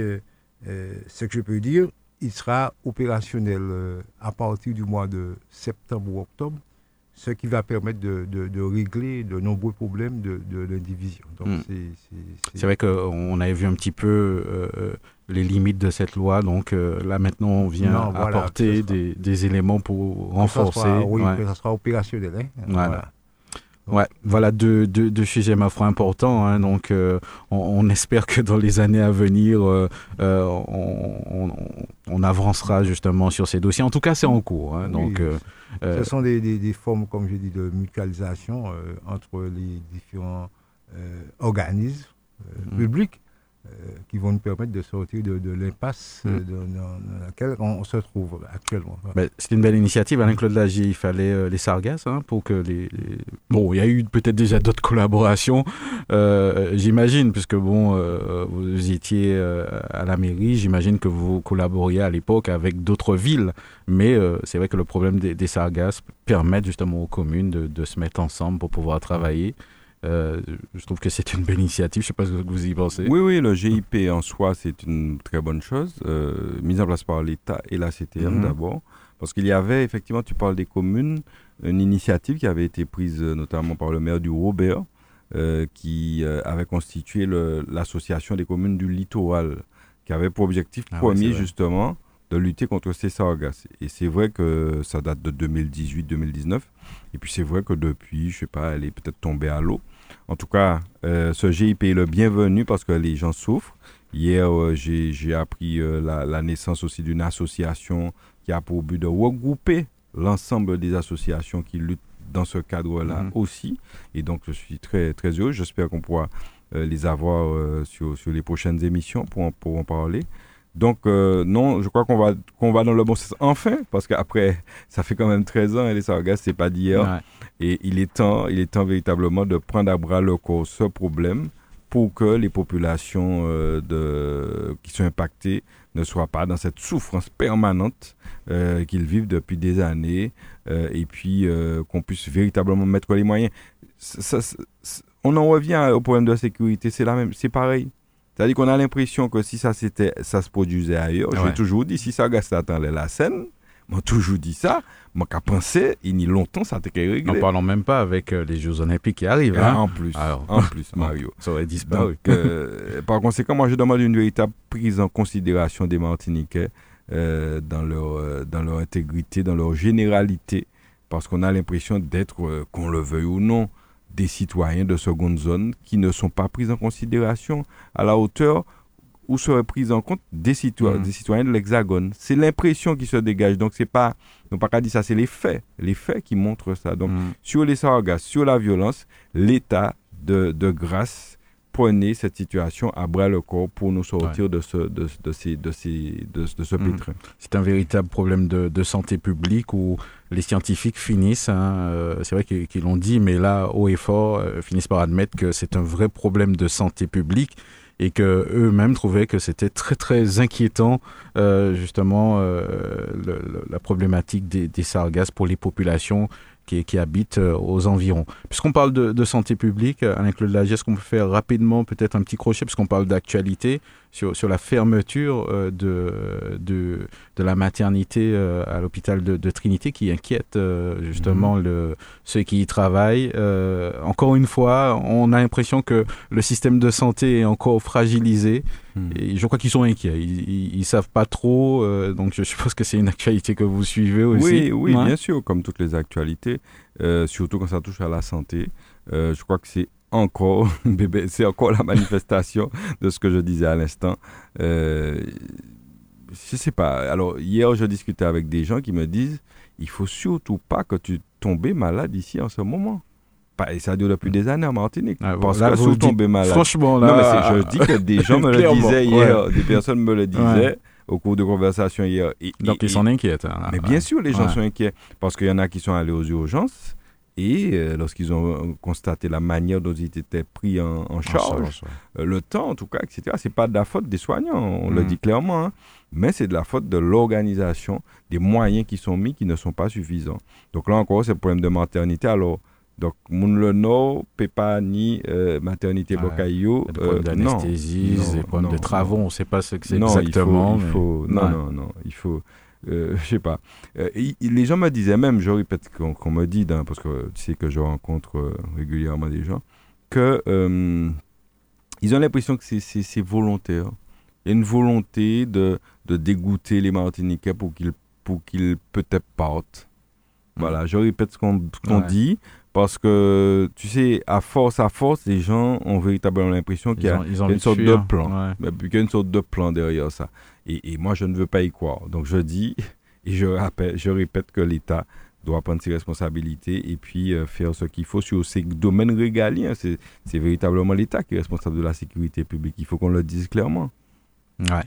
D: ce que je peux dire, il sera opérationnel euh, à partir du mois de septembre ou octobre, ce qui va permettre de, régler de nombreux problèmes de, l'indivision.
B: Hmm. C'est vrai qu'on avait vu un petit peu euh, euh, les limites de cette loi, donc là maintenant on vient apporter des, éléments pour renforcer.
D: oui, ça sera opérationnel. Hein.
B: Voilà. Ouais, voilà deux, deux, sujets, ma foi, importants. Hein. donc, euh, on, espère que dans les années à venir, euh, euh, on, avancera justement sur ces dossiers. En tout cas, c'est en cours. Hein. donc,
D: ce sont des, des, formes, comme je dis, de mutualisation entre les différents organismes mm-hmm. publics. Euh, qui vont nous permettre de sortir de, l'impasse euh, mm. dans, laquelle on, se trouve actuellement.
B: C'est une belle initiative. Alain-Claude Lagier, il fallait euh, les sargasses hein, pour que les, Bon, il y a eu peut-être déjà d'autres collaborations, j'imagine, puisque bon, vous étiez à la mairie, j'imagine que vous collaboriez à l'époque avec d'autres villes. Mais c'est vrai que le problème des, sargasses permet justement aux communes de, de, se mettre ensemble pour pouvoir travailler. Euh, je trouve que c'est une belle initiative. Je ne sais pas ce que vous y pensez.
C: Oui, oui, le GIP en soi, c'est une très bonne chose, euh, mise en place par l'État et la CTM mhm. d'abord. Parce qu'il y avait, effectivement, tu parles des communes, une initiative qui avait été prise euh, notamment par le maire du Robert, qui avait constitué l'association des communes du littoral, qui avait pour objectif ah premier, justement, de lutter contre ces sargasses. Et c'est vrai que ça date de 2018-2019. Et puis c'est vrai que depuis, je sais pas, elle est peut-être tombée à l'eau. En tout cas, euh, ce GIP est le bienvenu parce que les gens souffrent. Hier, euh, j'ai appris euh, la, naissance aussi d'une association qui a pour but de regrouper l'ensemble des associations qui luttent dans ce cadre-là mhm. aussi. Et donc, je suis très, très heureux. J'espère qu'on pourra les avoir sur, sur, les prochaines émissions pour en, pour en parler. Donc, non, je crois qu'on va, qu'on va dans le bon sens. Enfin, parce qu'après, ça fait quand même 13 ans et les sargasses, c'est pas d'hier. Et il est temps, il est temps véritablement de prendre à bras le corps ce problème pour que les populations euh, de, qui sont impactées ne soient pas dans cette souffrance permanente euh, qu'ils vivent depuis des années euh, et puis qu'on puisse véritablement mettre les moyens. on en revient au problème de la sécurité, c'est la même, c'est pareil. C'est-à-dire qu'on a l'impression que si ça, c'était, ça se produisait ailleurs, j'ai toujours dit, si ça gaste la scène, m'a toujours dit ça. Moi, qu'à penser, il n'y a longtemps, ça a été réglé.
B: En parlant même pas avec euh, les Jeux Olympiques qui arrivent. Hein.
C: En plus. en plus, Mario.
B: ça aurait disparu.
C: Euh, par conséquent, moi, je demande une véritable prise en considération des Martiniquais euh, dans, leur, dans leur intégrité, dans leur généralité, parce qu'on a l'impression d'être, qu'on le veuille ou non, des citoyens de seconde zone qui ne sont pas pris en considération à la hauteur où seraient prises en compte des citoyens, mm. des citoyens de l'Hexagone. C'est l'impression qui se dégage. Donc, c'est pas, non pas qu'à dire ça, c'est les faits, les faits qui montrent ça. Donc, mm. sur les sargasses, sur la violence, l'État de, de grâce prenez cette situation à bras le corps pour nous sortir de ce, de, de, ces, de, ces, de, ce pétrin.
B: C'est un véritable problème de, de, santé publique où les scientifiques finissent, hein, euh, c'est vrai qu'ils l'ont dit, mais là, haut et fort, euh, finissent par admettre que c'est un vrai problème de santé publique et que eux-mêmes trouvaient que c'était très très inquiétant euh, justement euh, la problématique des, des sargasses pour les populations qui, habitent euh, aux environs. Puisqu'on parle de, santé publique, Alain-Claude Lagier, est-ce qu'on peut faire rapidement peut-être un petit crochet, puisqu'on parle d'actualité, sur, sur, la fermeture euh, de, de, de, la maternité euh, à l'hôpital de, de, Trinité qui inquiète justement mmh. le, ceux qui y travaillent. encore une fois, on a l'impression que le système de santé est encore fragilisé. Mmh. Et je crois qu'ils sont inquiets. Ils, ne savent pas trop. donc je suppose que c'est une actualité que vous suivez aussi.
C: Oui, oui, bien sûr, comme toutes les actualités. Euh, surtout quand ça touche à la santé. Euh, je crois que c'est encore, bébé, c'est encore la manifestation de ce que je disais à l'instant. Euh, je sais pas. Alors, hier, je discutais avec des gens qui me disent il faut surtout pas que tu tombes malade ici en ce moment. Et ça dure depuis des années en Martinique. Ah, parce que vous tomber malade.
B: Franchement, là.
C: je dis que des gens me le disaient hier, des personnes me le disaient au cours de conversation hier.
B: Donc ils sont inquiets.
C: Hein. mais bien sûr, les gens sont inquiets parce qu'il y en a qui sont allés aux urgences et euh, lorsqu'ils ont constaté la manière dont ils étaient pris en, charge, euh, le temps en tout cas, etc., c'est pas de la faute des soignants, on le mm. dit clairement, hein. mais c'est de la faute de l'organisation, des moyens qui sont mis qui ne sont pas suffisants. Donc là encore, c'est le problème de maternité. Alors, donc, moun le no, pas ni euh, maternité bocaillot.
B: Des problèmes euh, d'anesthésie, des problèmes de travaux, on ne sait pas ce que c'est exactement.
C: Il faut, non, non, non, il faut, euh, je sais pas. Euh, les gens me disaient même, je répète qu'on me dit, parce que tu sais que je rencontre euh, régulièrement des gens, que ils ont l'impression que c'est volontaire. Il y a une volonté de, de dégoûter les Martiniquais pour qu'ils pour qu'ils peut-être partent. Voilà, je répète ce qu'on dit. Parce que, tu sais, à force, à force, les gens ont véritablement l'impression qu'il y a, une sorte de plan. Il y a une sorte de plan derrière ça. Et, et, moi, je ne veux pas y croire. Donc, je dis et je, rappelle, je répète que l'État doit prendre ses responsabilités et puis euh, faire ce qu'il faut sur ces domaines régaliens. C'est véritablement l'État qui est responsable de la sécurité publique. Il faut qu'on le dise clairement.
B: Ouais.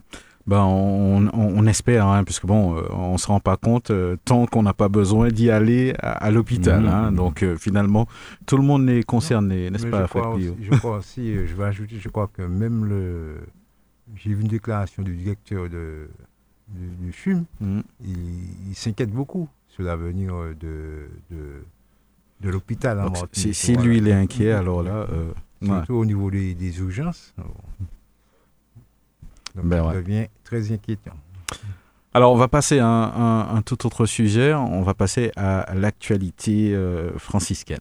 B: Ben, on, on, espère, hein, puisque bon, euh, on se rend pas compte euh, tant qu'on n'a pas besoin d'y aller à, l'hôpital. Mmh. Hein, donc euh, finalement, tout le monde est concerné, n'est-ce pas,
D: je crois, aussi, je crois aussi, je vais ajouter, je crois que même le, j'ai vu une déclaration du directeur de, du, FUM, mmh. il, s'inquiète beaucoup sur l'avenir de, de, de l'hôpital en
B: Si, lui il est inquiet, alors là,
D: surtout au niveau des, des urgences. Donc ben ça devient très inquiétant.
B: Alors, on va passer à un, un, tout autre sujet. On va passer à l'actualité euh, franciscaine.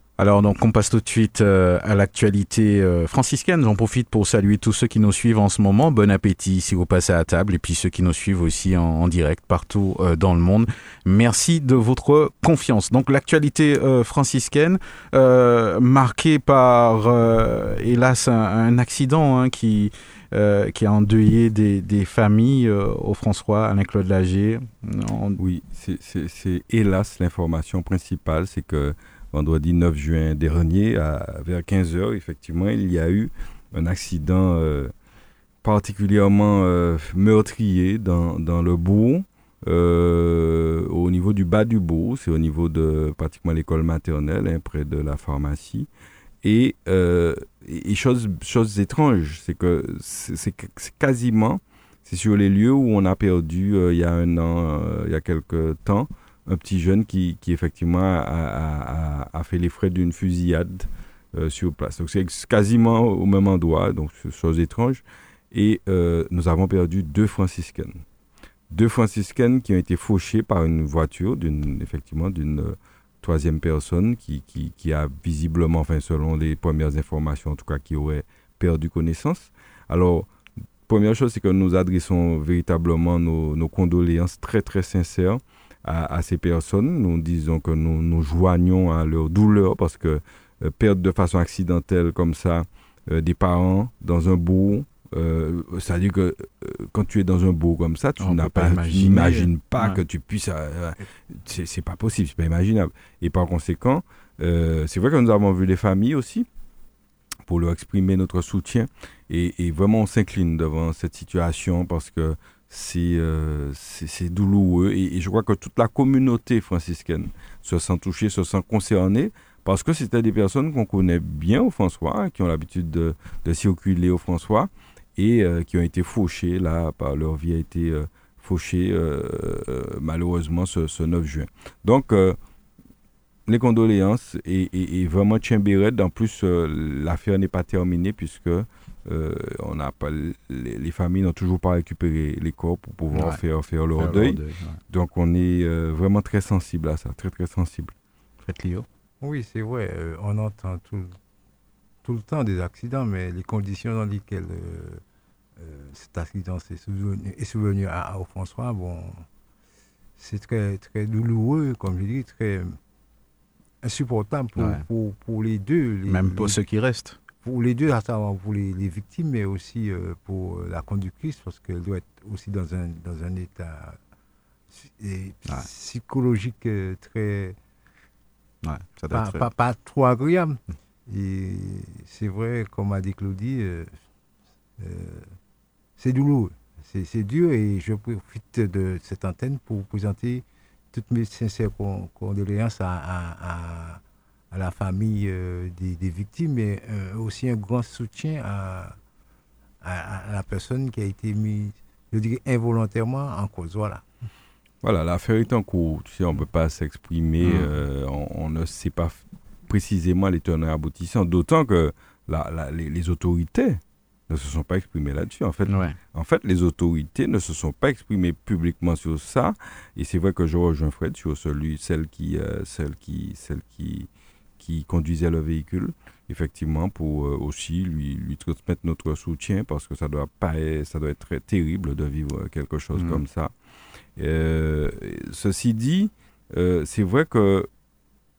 B: Alors donc on passe tout de suite euh, à l'actualité euh, franciscaine. J'en profite pour saluer tous ceux qui nous suivent en ce moment. Bon appétit si vous passez à table et puis ceux qui nous suivent aussi en, direct partout euh, dans le monde. Merci de votre confiance. Donc l'actualité franciscaine marquée par hélas un, accident hein, qui qui a endeuillé des, familles au François, Alain-Claude Lager.
C: Oui, c'est hélas l'information principale, c'est que vendredi 9 juin dernier, à, vers 15 heures, effectivement, il y a eu un accident euh, particulièrement euh, meurtrier dans, dans le bourg, euh, au niveau du bas du bourg, c'est au niveau de pratiquement l'école maternelle, hein, près de la pharmacie. Et, et chose, chose étrange, c'est que c'est quasiment, c'est sur les lieux où on a perdu il y a un an, il y a quelques temps, un petit jeune qui, qui effectivement a, a, fait les frais d'une fusillade euh, sur place. Donc c'est quasiment au même endroit, donc chose étrange. Et euh, nous avons perdu deux franciscaines. deux franciscaines qui ont été fauchées par une voiture, d'une, effectivement, d'une troisième personne qui, qui, qui, a visiblement, enfin, selon les premières informations, en tout cas, qui aurait perdu connaissance. Alors, première chose, c'est que nous adressons véritablement nos, nos condoléances très, très sincères à, à, ces personnes. Nous disons que nous nous joignons à leur douleur parce que euh, perdre de façon accidentelle comme ça euh, des parents dans un bourg, euh, c'est-à-dire que euh, quand tu es dans un bourg comme ça, tu n'imagines pas, que tu puisses. C'est pas possible, c'est pas imaginable. Et par conséquent, c'est vrai que nous avons vu les familles aussi pour leur exprimer notre soutien. Et, vraiment, on s'incline devant cette situation parce que c'est c'est douloureux. Et, et, je crois que toute la communauté franciscaine se sent touchée, se sent concernée parce que c'était des personnes qu'on connaît bien au François, qui ont l'habitude de, de, circuler au François et euh, qui ont été fauchés, là, par leur vie a été euh, fauchée euh, malheureusement ce, 9 juin. Donc, les condoléances et, vraiment Tchimbéred. En plus, l'affaire n'est pas terminée puisque on n'a pas, les, familles n'ont toujours pas récupéré les corps pour pouvoir faire, faire leur deuil. Donc, on est vraiment très sensible à ça, très très sensible.
B: Faites Léo.
D: Oui, c'est vrai. on entend tout, tout le temps des accidents, mais les conditions dans lesquelles euh, euh, cet accident est survenu, à, François, bon, c'est très, très douloureux, comme je dis, très insupportable pour, pour, les deux.
B: Même pour ceux qui restent.
D: Pour les deux, à savoir pour les, victimes, mais aussi euh, pour la conductrice, parce qu'elle doit être aussi dans un, dans un état psychologique très. ça doit pas, être... pas, trop agréable. Et c'est vrai, comme a dit Claudie, euh, euh, c'est douloureux. C'est dur et je profite de cette antenne pour présenter toutes mes sincères condoléances à, à, la famille euh, des, victimes, mais aussi un grand soutien à, la personne qui a été mise, je dirais, involontairement en cause. Voilà.
C: Voilà, l'affaire est en cours. Tu sais, on ne peut pas s'exprimer, mmh. on, on, ne sait pas précisément les tenants aboutissants, d'autant que les, autorités ne se sont pas exprimées là-dessus. En fait, en fait, les autorités ne se sont pas exprimées publiquement sur ça. Et c'est vrai que je rejoins Fred sur celui, celle qui, euh, celle qui, celle qui, qui conduisait le véhicule, effectivement, pour euh, aussi lui, lui transmettre notre soutien, parce que ça doit pas, ça doit être très terrible de vivre quelque chose mmh. comme ça. Euh, ceci dit, c'est vrai que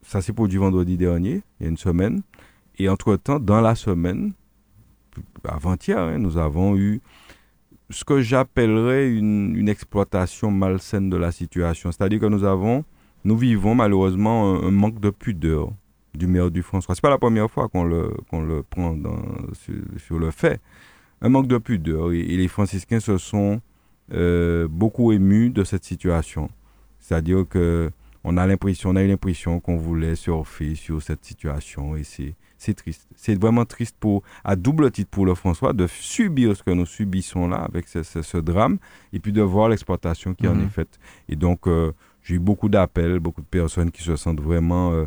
C: ça s'est produit vendredi dernier, il y a une semaine. Et entre-temps, dans la semaine, avant-hier, hein, nous avons eu ce que j'appellerais une, exploitation malsaine de la situation. C'est-à-dire que nous avons, nous vivons malheureusement un, manque de pudeur du maire du François. C'est pas la première fois qu'on le, qu'on le prend sur, le fait. Un manque de pudeur. Et, les franciscains se sont euh, beaucoup émus de cette situation. C'est-à-dire que on a l'impression, on a eu l'impression qu'on voulait surfer sur cette situation et c'est, c'est triste. C'est vraiment triste pour, à double titre pour le François de subir ce que nous subissons là avec ce, ce, drame et puis de voir l'exploitation qui en mhm. est faite. Et donc, euh, j'ai eu beaucoup d'appels, beaucoup de personnes qui se sentent vraiment euh,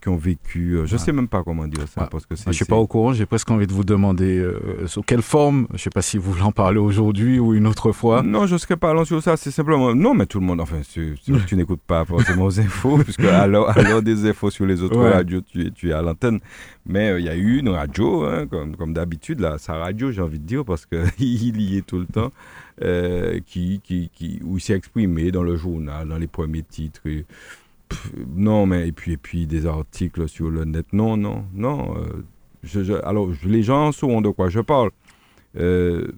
C: qui ont, vécu. Euh, je ne sais même pas comment dire ça. Parce que
B: je ne suis pas au courant. J'ai presque envie de vous demander euh, sous quelle forme. Je ne sais pas si vous voulez en parler aujourd'hui ou une autre fois.
C: Non, je ne serais pas allant sur ça. C'est simplement. Non, mais tout le monde. Enfin, tu, tu n'écoutes pas forcément aux infos, puisque alors, alors des infos sur les autres radios, tu es, tu es à l'antenne. Mais euh, il y a eu une radio, hein, comme, comme d'habitude, sa radio, j'ai envie de dire, parce qu'il y est tout le temps, qui, qui, qui, où il s'est exprimé dans le journal, dans les premiers titres non, mais et puis, et puis des articles sur le net. Non, non, non. Euh, je, alors, les gens sauront de quoi je parle. Euh,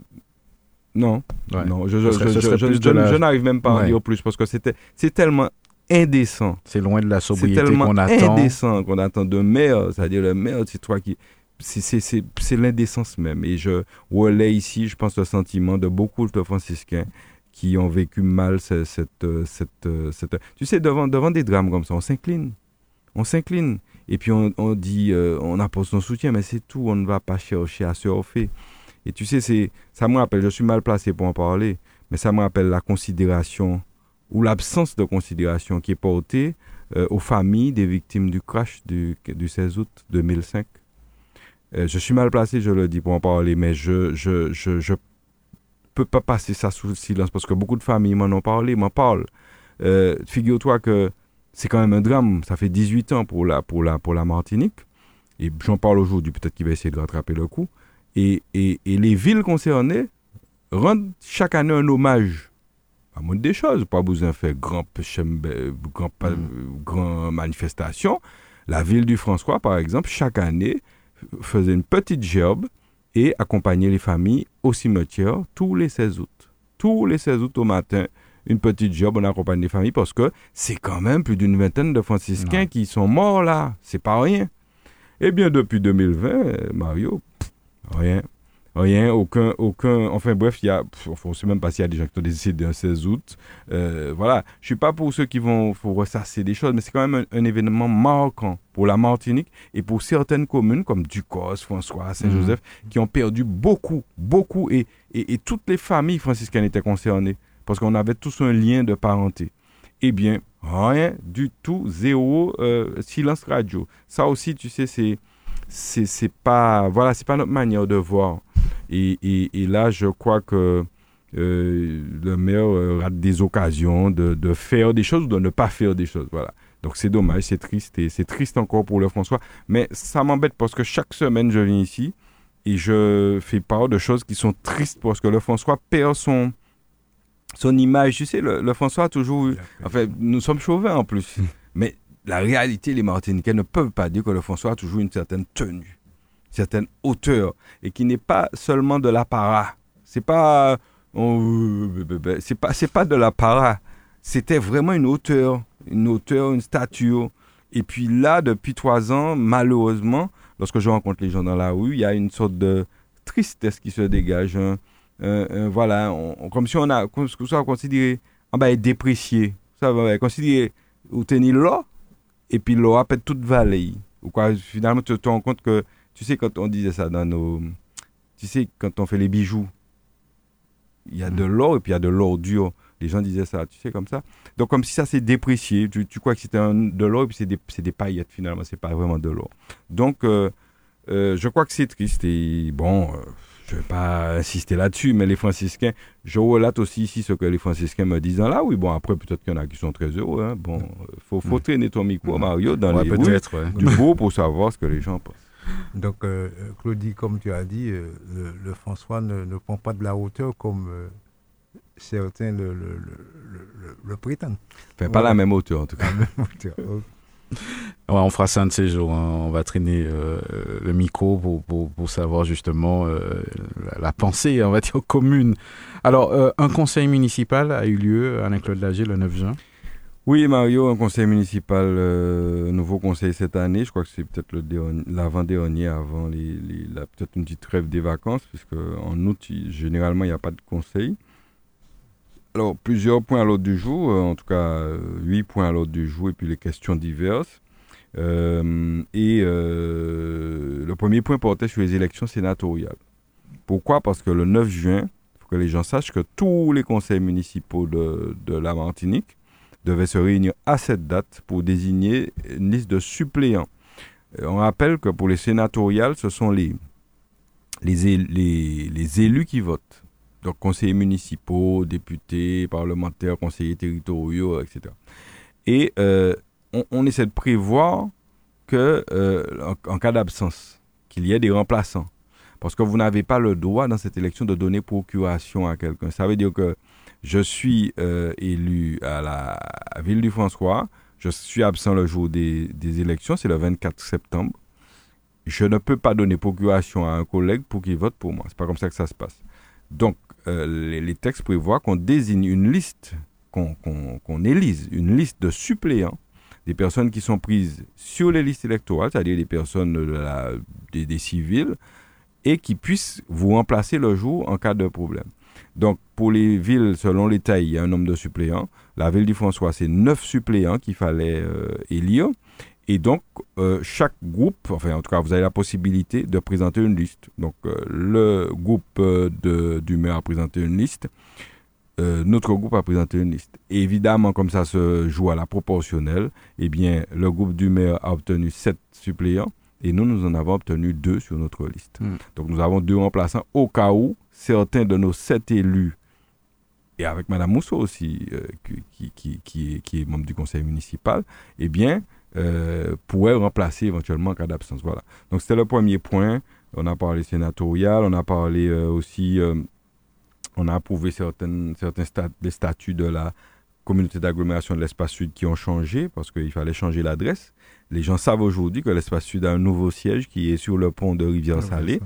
C: non, non, je, je, n'arrive même pas à dire plus parce que c'est tellement indécent.
B: C'est loin de la sobriété qu'on attend. C'est
C: indécent qu'on attend de maire, c'est-à-dire le maire, c'est toi qui... C'est l'indécence même. Et je relais ici, je pense, le sentiment de beaucoup de franciscains qui ont vécu mal cette, cette, euh, euh, cette, Tu sais, devant, devant des drames comme ça, on s'incline. On s'incline. Et puis on, on dit, euh, on apporte son soutien, mais c'est tout. On ne va pas chercher à surfer. Et tu sais, c'est, ça me rappelle, je suis mal placé pour en parler, mais ça me rappelle la considération ou l'absence de considération qui est portée aux familles des victimes du crash du, du 16 août 2005. je suis mal placé, je le dis pour en parler, mais je, je, je, je peut pas passer ça sous silence parce que beaucoup de familles m'en ont parlé, m'en parlent. Euh, figure-toi que c'est quand même un drame. Ça fait 18 ans pour la, pour la, pour la Martinique. Et j'en parle aujourd'hui, peut-être qu'il va essayer de rattraper le coup. Et, et, et, les villes concernées rendent chaque année un hommage à monde des choses. Pas besoin de faire grand, grand, mm. grand manifestation. La ville du François, par exemple, chaque année faisait une petite gerbe et accompagnait les familles au cimetière tous les 16 août. Tous les 16 août au matin, une petite job, on accompagne les familles parce que c'est quand même plus d'une vingtaine de franciscains qui sont morts là. C'est pas rien. Eh bien, depuis 2020, Mario, rien. Rien, aucun, aucun. Enfin bref, il y a. On ne sait même pas s'il y a des gens qui ont décidé un 16 août. Euh, voilà. Je suis pas pour ceux qui vont faut ressasser des choses, mais c'est quand même un, événement marquant pour la Martinique et pour certaines communes comme Ducos, François, Saint-Joseph, mhm. qui ont perdu beaucoup, beaucoup. Et, et, et toutes les familles franciscaines étaient concernées parce qu'on avait tous un lien de parenté. Eh bien, rien du tout, zéro euh, silence radio. Ça aussi, tu sais, c'est c'est pas voilà c'est pas notre manière de voir. Et, et, là je crois que euh, le maire euh, rate des occasions de, de, faire des choses ou de ne pas faire des choses voilà. Donc c'est dommage c'est triste et c'est triste encore pour le François. Mais ça m'embête parce que chaque semaine je viens ici et je fais part de choses qui sont tristes parce que le François perd son son image. Tu sais le, le François a toujours eu enfin nous sommes chauvins en plus. Mais la réalité, les Martiniquais ne peuvent pas dire que le François a toujours une certaine tenue, une certaine hauteur, et qui n'est pas seulement de l'apparat. C'est pas, c'est pas, c'est pas de l'apparat. C'était vraiment une hauteur, une hauteur, une stature. Et puis là, depuis trois ans, malheureusement, lorsque je rencontre les gens dans la rue, il y a une sorte de tristesse qui se dégage. voilà, comme si on a, comme ça, considéré, ah ben, déprécié. Ça va, considérer, ou tenir là, puis l'eau a toute vallée. Ou quoi, finalement, tu te rends compte que, tu sais, quand on disait ça dans nos. Tu sais, quand on fait les bijoux, il y a de mm. l'or et puis il y a de l'ordure. Les gens disaient ça, tu sais, comme ça. Donc, comme si ça s'est déprécié. Tu, tu, crois que c'était de l'or et puis c'est des, des, paillettes, finalement. C'est pas vraiment de l'or. Donc, euh, euh, je crois que c'est triste. Et bon. Euh, je ne vais pas insister là-dessus, mais les franciscains, je relate aussi ici ce que les franciscains me disent là. Oui, bon, après, peut-être qu'il y en a qui sont très heureux. Hein. Bon, il faut, faut mm. traîner ton micro, mm. Mario, dans les rues du beau pour savoir ce que les gens pensent.
D: Donc, euh, Claudie, comme tu as dit, euh, le, François ne, prend pas de la hauteur comme euh, certains le, le, le, prétendent.
C: Enfin, pas la même hauteur, en tout cas. La même hauteur.
B: On fera ça un de ces jours. Hein. On va traîner euh, le micro pour, pour, savoir justement euh, la, pensée, on va dire, commune. Alors, euh, un conseil municipal a eu lieu à Alain-Claude Lagier le 9 juin.
C: Oui, Mario, un conseil municipal, nouveau conseil cette année. Je crois que c'est peut-être l'avant-dernier avant les, peut-être une petite trêve des vacances, puisque en août, généralement, il n'y a pas de conseil. Alors, plusieurs points à l'ordre du jour, en tout cas, huit points à l'ordre du jour, et puis les questions diverses. Euh, et euh, le premier point portait sur les élections sénatoriales. Pourquoi? Parce que le 9 juin, il faut que les gens sachent que tous les conseils municipaux de, la Martinique devaient se réunir à cette date pour désigner une liste de suppléants. Euh, on rappelle que pour les sénatoriales, ce sont les, les élus qui votent. Donc conseillers municipaux, députés, parlementaires, conseillers territoriaux, etc. Et on, essaie de prévoir que, euh, en, cas d'absence, qu'il y ait des remplaçants. Parce que vous n'avez pas le droit dans cette élection de donner procuration à quelqu'un. Ça veut dire que je suis euh, élu à la ville du François, je suis absent le jour des, élections, c'est le 24 septembre. Je ne peux pas donner procuration à un collègue pour qu'il vote pour moi. C'est pas comme ça que ça se passe. Donc, euh, les, textes prévoient qu'on désigne une liste, qu'on élise une liste de suppléants des personnes qui sont prises sur les listes électorales, c'est-à-dire des personnes des, civils, et qui puissent vous remplacer le jour en cas de problème. Donc, pour les villes, selon les tailles, il y a un nombre de suppléants. La ville du François, c'est neuf suppléants qu'il fallait euh, élire. Et donc, euh, chaque groupe, enfin, en tout cas, vous avez la possibilité de présenter une liste. Donc, euh, le groupe de, du maire a présenté une liste. Euh, notre groupe a présenté une liste. évidemment, comme ça se joue à la proportionnelle, eh bien, le groupe du maire a obtenu sept suppléants et nous, nous en avons obtenu deux sur notre liste. Hmm. Donc, nous avons deux remplaçants au cas où certains de nos sept élus, et avec Mme Mousseau aussi, qui, qui, qui, qui, est, membre du conseil municipal, eh bien, pourraient remplacer éventuellement en cas d'absence. Voilà. Donc c'était le premier point. On a parlé sénatorial, on a parlé aussi, on a approuvé certaines, certains des statuts de la communauté d'agglomération de l'espace sud qui ont changé parce qu'il fallait changer l'adresse. Les gens savent aujourd'hui que l'espace sud a un nouveau siège qui est sur le pont de Rivière-Salée.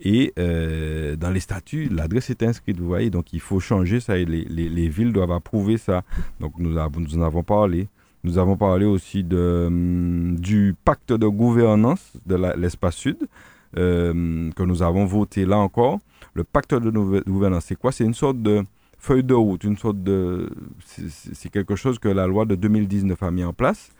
C: Et euh, dans les statuts, l'adresse est inscrite, vous voyez. Donc il faut changer ça et les, les, villes doivent approuver ça. Donc nous, avons, nous en avons parlé. Nous avons parlé aussi de, hum, du pacte de gouvernance de l'espace sud euh, que nous avons voté là encore. Le pacte de gouvernance, c'est quoi? C'est une sorte de feuille de route, une sorte de. C'est quelque chose que la loi de 2019 a mis en place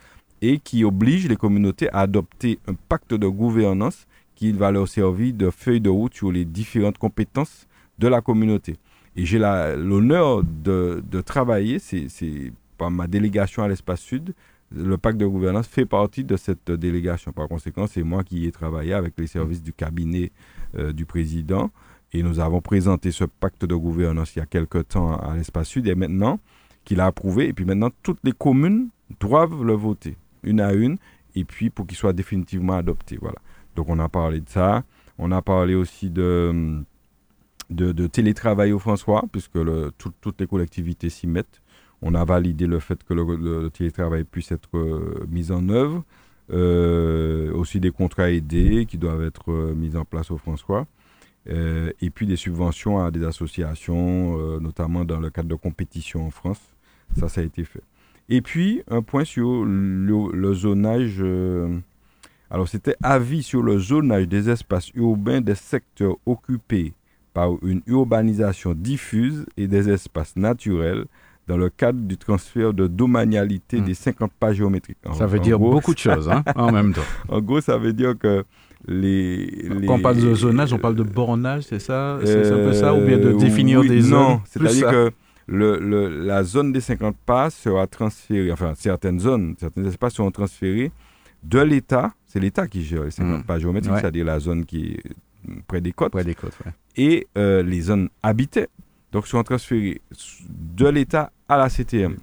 C: et qui oblige les communautés à adopter un pacte de gouvernance qui va leur servir de feuille de route sur les différentes compétences de la communauté. Et j'ai l'honneur de, de, travailler, c'est par ma délégation à l'espace sud, le pacte de gouvernance fait partie de cette délégation. Par conséquent, c'est moi qui ai travaillé avec les services du cabinet euh, du président et nous avons présenté ce pacte de gouvernance il y a quelque temps à l'espace sud et maintenant qu'il a approuvé. Et puis maintenant, toutes les communes doivent le voter, une à une, et puis pour qu'il soit définitivement adopté. Voilà. Donc on a parlé de ça. On a parlé aussi de, télétravail au François, puisque toutes les collectivités s'y mettent. On a validé le fait que le, télétravail puisse être euh, mis en œuvre. Euh, aussi des contrats aidés qui doivent être euh, mis en place au François. Et puis des subventions à des associations, notamment dans le cadre de compétitions en France. Ça, ça a été fait. Et puis, un point sur le, zonage. Euh, alors, c'était avis sur le zonage des espaces urbains des secteurs occupés par une urbanisation diffuse et des espaces naturels dans le cadre du transfert de domanialité hmm. des 50 pas géométriques.
B: ça veut dire beaucoup de choses hein, en même temps.
C: en gros, ça veut dire que
B: quand on parle de zonage, on parle de bornage, c'est ça? C'est un peu ça? Ou bien de euh, définir des zones
C: Non, c'est-à-dire que le, la zone des 50 pas sera transférée, enfin certaines zones, certains espaces seront transférés de l'État, c'est l'État qui gère les 50 mmh. pas géométriques, c'est-à-dire la zone qui est près des côtes,
B: près des côtes
C: et euh, les zones habitées, donc seront transférées de l'État à la CTM.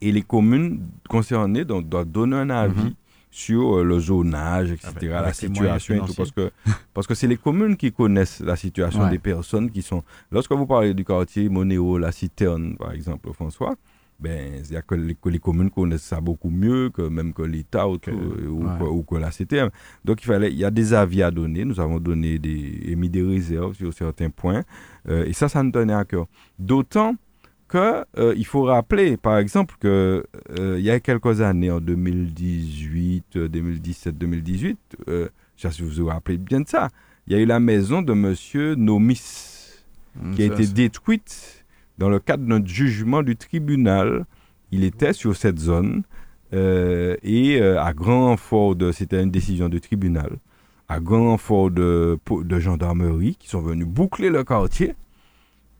C: Et les communes concernées donc, doivent donner un avis mmh sur euh, le zonage, etc., ah ben, la situation et tout, parce que parce que c'est les communes qui connaissent la situation des personnes qui sont. Lorsque vous parlez du quartier Monéo, la Citerne, par exemple, François, ben, il y a que les, communes connaissent ça beaucoup mieux que même que l'État ou, ou, que la CTM. Donc il fallait, il y a des avis à donner. Nous avons donné des émis des réserves sur certains points, euh, et ça, ça nous tenait à cœur. D'autant qu'il euh, il faut rappeler, par exemple, qu'il euh, y a quelques années, en 2018, 2017, 2018, je sais si vous vous rappelez bien de ça, il y a eu la maison de M. Nomis mmh, qui a été détruite dans le cadre d'un jugement du tribunal. Il était sur cette zone euh, et à grand fort de, c'était une décision du tribunal, à grand fort de, de gendarmerie qui sont venus boucler le quartier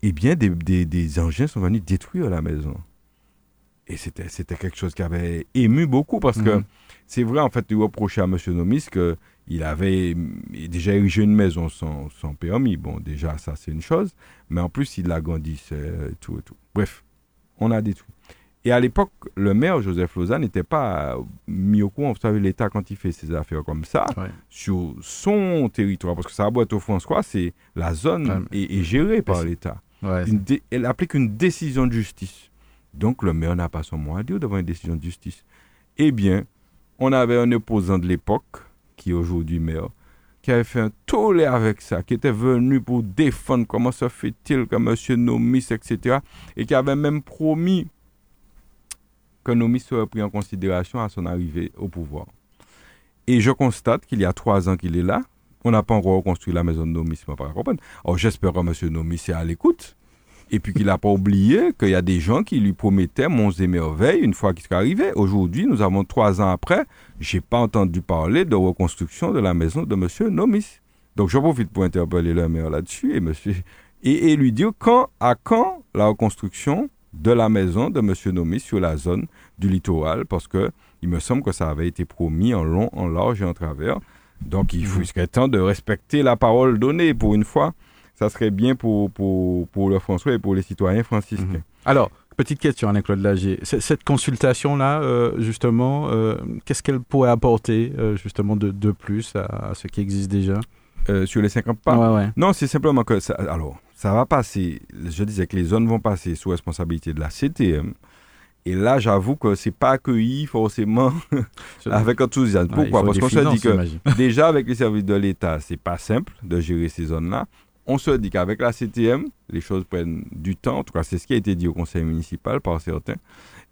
C: eh bien, des, engins sont venus détruire la maison. Et c'était, quelque chose qui avait ému beaucoup parce que mhm. c'est vrai, en fait, il reprochait à M. Nomis qu'il avait déjà érigé une maison sans, permis. Bon, déjà, ça, c'est une chose. Mais en plus, il l'agrandissait et tout et tout. Bref, on a détruit. Et à l'époque, le maire, Joseph Lausanne, n'était pas mis au courant. Vous savez, l'État, quand il fait ses affaires comme ça, sur son territoire, parce que ça boîte au François, c'est la zone est, gérée par l'État elle applique une décision de justice. Donc le maire n'a pas son mot à dire devant une décision de justice. Eh bien, on avait un opposant de l'époque, qui est aujourd'hui maire, qui avait fait un tollé avec ça, qui était venu pour défendre comment se fait-il que M. Nomis, etc. Et qui avait même promis que Nomis serait pris en considération à son arrivée au pouvoir. Et je constate qu'il y a trois ans qu'il est là, on n'a pas encore reconstruit la maison de Nomis, pas comprendre. Alors j'espère que M. Nomis est à l'écoute. Et puis qu'il n'a pas oublié qu'il y a des gens qui lui promettaient monts et merveilles une fois qu'il serait arrivé. Aujourd'hui, nous avons trois ans après, je n'ai pas entendu parler de reconstruction de la maison de M. Nomis. Donc je profite pour interpeller le maire là-dessus et, et, lui dire quand, à quand la reconstruction de la maison de M. Nomis sur la zone du littoral, parce que il me semble que ça avait été promis en long, en large et en travers. Donc il, faut, mhm. serait temps de respecter la parole donnée pour une fois. ça serait bien pour, pour, pour le François et pour les citoyens franciscains. Mhm.
B: Alors, petite question, Alain-Claude Lagier. Cette consultation-là, euh, justement, euh, qu'est-ce qu'elle pourrait apporter, euh, justement, de, de plus à, ce qui existe déjà?
C: Sur les 50 pas? Non, c'est simplement que, ça, alors, ça va passer, je disais que les zones vont passer sous responsabilité de la CTM. Et là, j'avoue que c'est pas accueilli forcément avec enthousiasme. Pourquoi? Parce qu'on se dit que déjà avec les services de l'État, c'est pas simple de gérer ces zones-là on se dit qu'avec la CTM, les choses prennent du temps. En tout cas, c'est ce qui a été dit au conseil municipal par certains.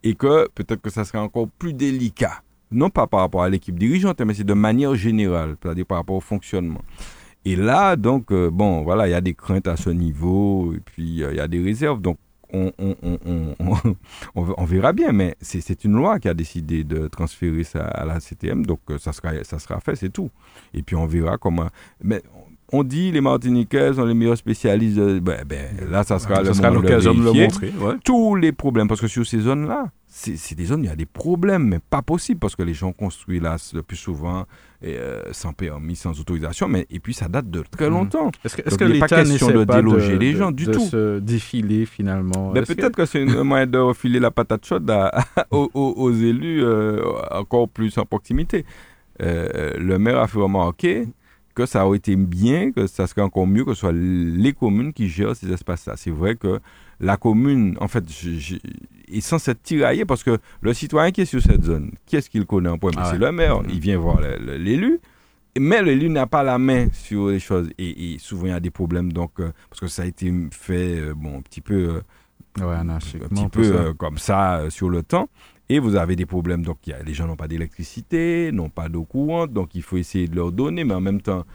C: Et que peut-être que ça serait encore plus délicat. Non pas par rapport à l'équipe dirigeante, mais c'est de manière générale, c'est-à-dire par rapport au fonctionnement. Et là, donc, euh, bon, voilà, il y a des craintes à ce niveau, et puis euh, il y a des réserves. Donc, on, on, verra bien, mais c'est une loi qui a décidé de transférer ça à la CTM, donc euh, ça sera, ça sera fait, c'est tout. Et puis on verra comment. Mais on dit les Martiniquais sont les meilleurs spécialistes. Ben, ben, là, ça sera
B: l'occasion de, le montrer.
C: Tous les problèmes, parce que sur ces zones-là, c'est des zones où il y a des problèmes, mais pas possible, parce que les gens construisent là le plus souvent euh, sans permis, sans autorisation, mais et puis ça date de très mhm. longtemps.
B: Est-ce que, est que l'État n'essaie de déloger les gens du tout se défiler finalement?
C: Peut-être que, c'est un moyen de refiler la patate chaude aux, élus euh, encore plus en proximité. Euh, le maire a fait remarquer que ça aurait été bien, que ça serait encore mieux que ce soit les communes qui gèrent ces espaces-là. C'est vrai que la commune, en fait, est censée être tiraillée parce que le citoyen qui est sur cette zone, qui est-ce qu'il connaît en point ah C'est le maire, mm-hmm. il vient voir l'élu. Mais l'élu n'a pas la main sur les choses et, souvent il y a des problèmes donc euh, parce que ça a été fait euh, bon un petit peu
B: euh, ouais,
C: un petit peu comme ça sur le temps et vous avez des problèmes, donc y a, les gens n'ont pas d'électricité, n'ont pas d'eau courante, donc il faut essayer de leur donner, mais en même temps,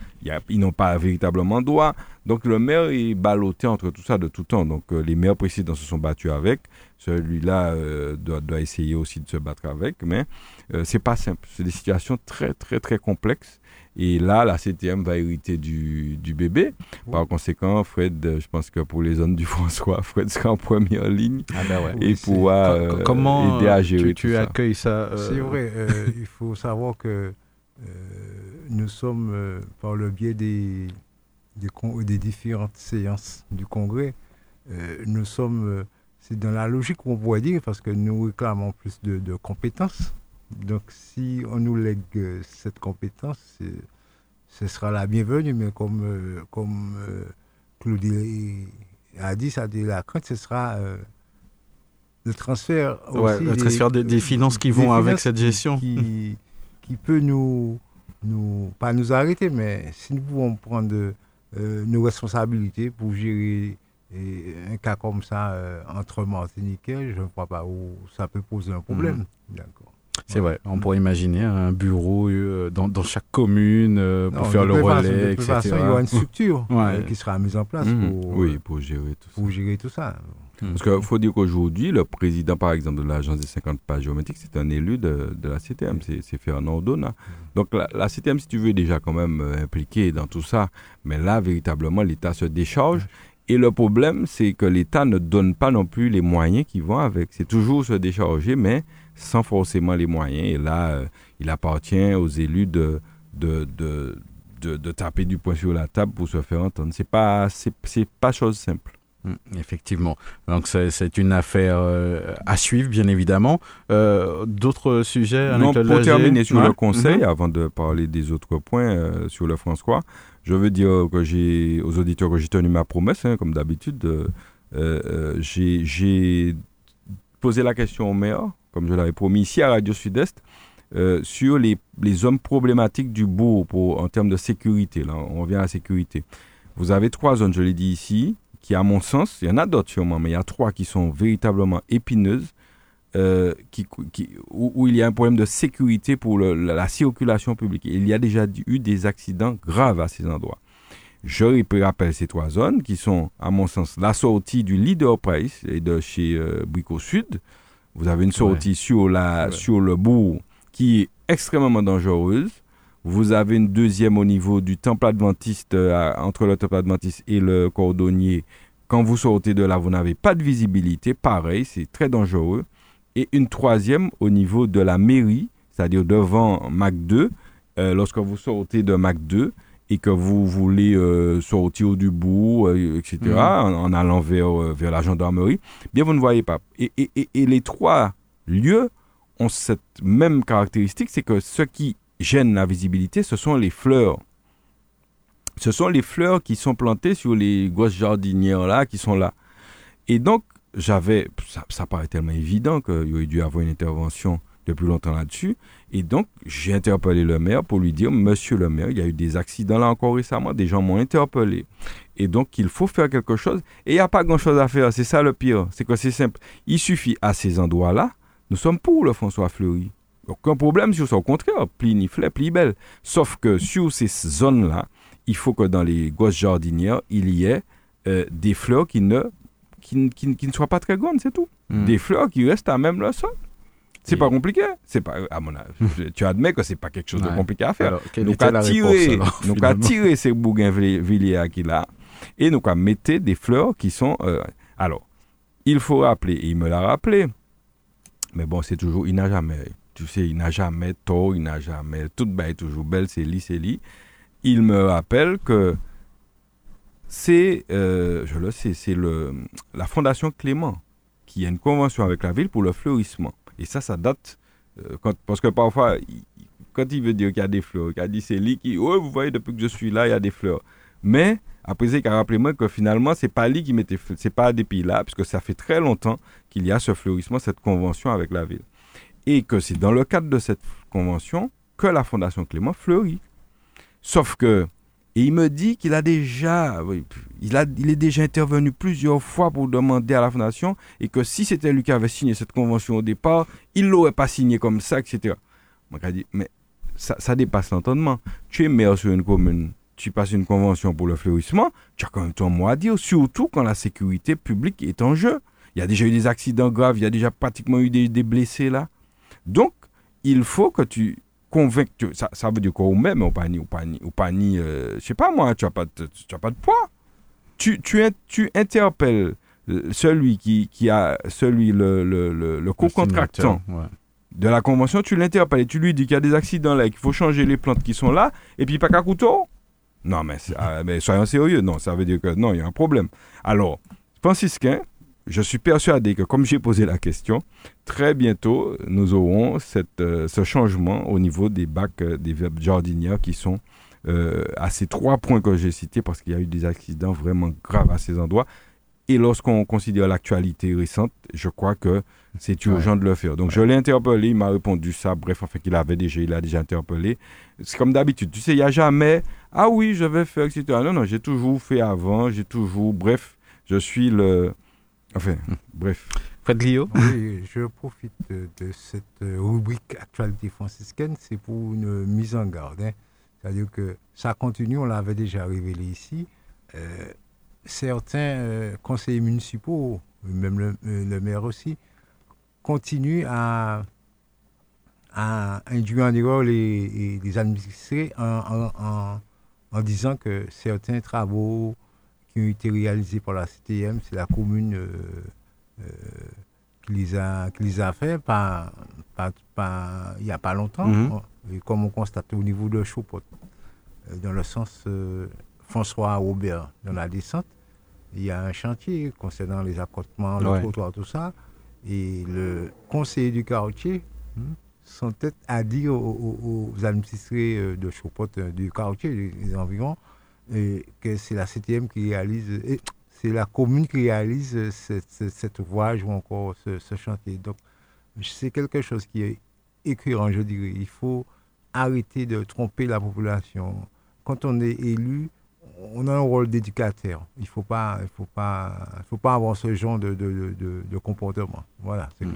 C: ils n'ont pas véritablement droit. Donc le maire est ballotté entre tout ça de tout temps. Donc euh, les maires précédents se sont battus avec, celui-là euh, doit, doit, essayer aussi de se battre avec, mais euh, c'est pas simple. C'est des situations très très très complexes et là, la CTM va hériter du, du bébé. Par conséquent, Fred, euh, je pense que pour les zones du François, Fred sera en première ligne
B: ah ben ouais.
C: et pourra euh, comment aider à gérer
B: tu, tu accueilles ça euh,
D: C'est vrai. il faut savoir que nous sommes, par le biais des, des, des, différentes séances du Congrès, nous sommes, c'est dans la logique qu'on pourrait dire, parce que nous réclamons plus de, de compétences donc, si on nous lègue euh, cette compétence, ce sera la bienvenue, mais comme, euh, comme euh, Claudie a dit, ça dit la crainte, ce sera le transfert
B: aussi le transfert des, finances qui vont avec cette gestion.
D: Qui, qui, peut nous, nous, pas nous arrêter, mais si nous pouvons prendre nos responsabilités pour gérer un cas comme ça entre Martiniquais, je ne crois pas où ça peut poser un problème.
B: Mmh. D'accord. C'est vrai, on pourrait imaginer un bureau euh, dans, dans, chaque commune euh, pour faire le relais,
D: etc. Façon, il y aura une structure euh, qui sera mise en place
C: mmh. pour, oui, pour gérer tout
D: pour ça. Gérer tout ça.
C: Mmh. Parce qu'il faut dire qu'aujourd'hui, le président, par exemple, de l'Agence des 50 pages géométriques, c'est un élu de, de la CTM, c'est Fernand Dona. Mmh. Donc la, la, CTM, si tu veux, est déjà quand même impliquée dans tout ça. Mais là, véritablement, l'État se décharge. Et le problème, c'est que l'État ne donne pas non plus les moyens qui vont avec. C'est toujours se décharger, mais sans forcément les moyens. Et là, euh, il appartient aux élus de, de, de, de, taper du poing sur la table pour se faire entendre. Ce n'est pas, c'est, pas chose simple.
B: Hum, effectivement. Donc c'est une affaire euh, à suivre, bien évidemment. Euh, d'autres sujets
C: non, Pour terminer sur le conseil, mm-hmm. avant de parler des autres points sur le François, je veux dire que j'ai aux auditeurs que j'ai tenu ma promesse, hein, comme d'habitude. j'ai posé la question au maire comme je l'avais promis ici à Radio Sud-Est, euh, sur les, les, zones problématiques du bourg en termes de sécurité. Là, on revient à la sécurité. Vous avez trois zones, je l'ai dit ici, qui, à mon sens, il y en a d'autres sûrement, mais il y a trois qui sont véritablement épineuses, euh, où, il y a un problème de sécurité pour la, circulation publique. il y a déjà eu des accidents graves à ces endroits. Je rappelle ces trois zones qui sont, à mon sens, la sortie du Leader Price et de chez euh, Brico Sud, vous avez une sortie sur, la, sur le bourg qui est extrêmement dangereuse. Vous avez une deuxième au niveau du temple adventiste, euh, entre le temple adventiste et le cordonnier. Quand vous sortez de là, vous n'avez pas de visibilité. Pareil, c'est très dangereux. Et une troisième au niveau de la mairie, c'est-à-dire devant Mac 2, euh, lorsque vous sortez de Mac 2. Et que vous voulez euh, sortir du bout, euh, etc., mm. en, allant vers, euh, vers la gendarmerie, bien vous ne voyez pas. Et, et, et, les trois lieux ont cette même caractéristique, c'est que ce qui gêne la visibilité, ce sont les fleurs. Ce sont les fleurs qui sont plantées sur les grosses jardinières là, qui sont là. Et donc, j'avais, ça, ça paraît tellement évident qu'il aurait dû avoir une intervention depuis longtemps là-dessus. Et donc, j'ai interpellé le maire pour lui dire, Monsieur le maire, il y a eu des accidents là encore récemment, des gens m'ont interpellé. Et donc, il faut faire quelque chose. Et il n'y a pas grand-chose à faire. C'est ça le pire. C'est que c'est simple. Il suffit à ces endroits-là, nous sommes pour le François Fleury. Aucun problème sur ça. Au contraire, plus niflet, plus belle. Sauf que sur ces zones-là, il faut que dans les gosses jardinières, il y ait euh, des fleurs qui ne, qui, ne soient pas très grandes, c'est tout. Hmm. Des fleurs qui restent à même le sol. C'est pas compliqué. C'est pas, à mon tu admets que c'est pas quelque chose de compliqué à faire. nous avons tiré, nous tiré ces bougainvilliers qu'il a et nous avons mettre des fleurs qui sont. Euh, alors, il faut rappeler, il me l'a rappelé. Mais bon, c'est toujours, il n'a jamais, tu sais, il n'a jamais tort, il n'a jamais, toute belle, toujours belle, c'est lit, c'est lit. Il me rappelle que c'est, euh, je le sais, c'est le, la Fondation Clément qui a une convention avec la ville pour le fleurissement. Et ça, ça date. Euh, quand, parce que parfois, quand il veut dire qu'il y a des fleurs, qu'il a dit c'est lui qui. Oh, vous voyez, depuis que je suis là, il y a des fleurs. Mais après, il a rappelé moi que finalement, c'est pas lui qui mettait. C'est pas des pays là, puisque ça fait très longtemps qu'il y a ce fleurissement, cette convention avec la ville. Et que c'est dans le cadre de cette convention que la Fondation Clément fleurit. Sauf que et il me dit qu'il a déjà, est déjà intervenu plusieurs fois pour demander à la fondation et que si c'était lui qui avait signé cette convention au départ, il ne l'aurait pas signé comme ça, etc. Dit, mais ça, dépasse l'entendement. Tu es maire sur une commune, tu passes une convention pour le fleurissement, tu as quand même ton mot à dire, surtout quand la sécurité publique est en jeu. Il y a déjà eu des accidents graves, il y a déjà pratiquement eu des blessés là. Donc, il faut que tu convaincre, ça, ça veut dire quoi, ou même, ou pas ni, ou pas ni, ou pas ni euh, je sais pas moi, tu n'as pas, de, tu as pas de poids. Tu, tu, tu interpelles celui qui, qui a, celui, le, le, le, le co-contractant de la convention, tu l'interpelles et tu lui dis qu'il y a des accidents là, qu'il faut changer les plantes qui sont là, et puis pas qu'à couteau? Non, mais, ah, mais soyons sérieux, non, ça veut dire que non, il y a un problème. Alors, franciscain, je suis persuadé que comme j'ai posé la question, très bientôt, nous aurons cette, euh, ce changement au niveau des bacs euh, des jardinières qui sont euh, à ces trois points que j'ai cités parce qu'il y a eu des accidents vraiment graves à ces endroits. Et lorsqu'on considère l'actualité récente, je crois que c'est urgent de le faire. Donc je l'ai interpellé, il m'a répondu ça. Bref, enfin qu'il avait déjà, il a déjà interpellé. C'est comme d'habitude. Tu sais, il n'y a jamais, ah oui, je vais faire, etc. Non, non, j'ai toujours fait avant, j'ai toujours, bref, je suis le, Enfin, bref.
B: Fred Lio
D: Oui, je profite de, cette rubrique Actualité franciscaine, c'est pour une mise en garde. Hein. C'est-à-dire que ça continue, on l'avait déjà révélé ici. Euh, certains euh, conseillers municipaux, même le, euh, maire aussi, continuent à, à induire en erreur les, les administrés en, en, disant que certains travaux qui ont été réalisés par la CTM, c'est la commune euh, euh, qui, les a, qui les a fait pas, pas, il n'y a pas longtemps. Mhm. Et comme on constate au niveau de Chopot, euh, dans le sens François Robert, dans la descente, il y a un chantier concernant les accotements, le trottoir, tout ça. Et le conseiller du quartier hmm, sont peut-être à dire aux, administrés de Chopot, du quartier, des environs, et que c'est la CTM qui réalise, c'est la commune qui réalise cette, cette, voie ou encore ce, chantier. Donc, c'est quelque chose qui est écœurant, je dirais. Il faut arrêter de tromper la population. Quand on est élu, on a un rôle d'éducateur. Il ne faut pas, il faut pas, il faut pas avoir ce genre de, de, de, comportement. Voilà, c'est mmh.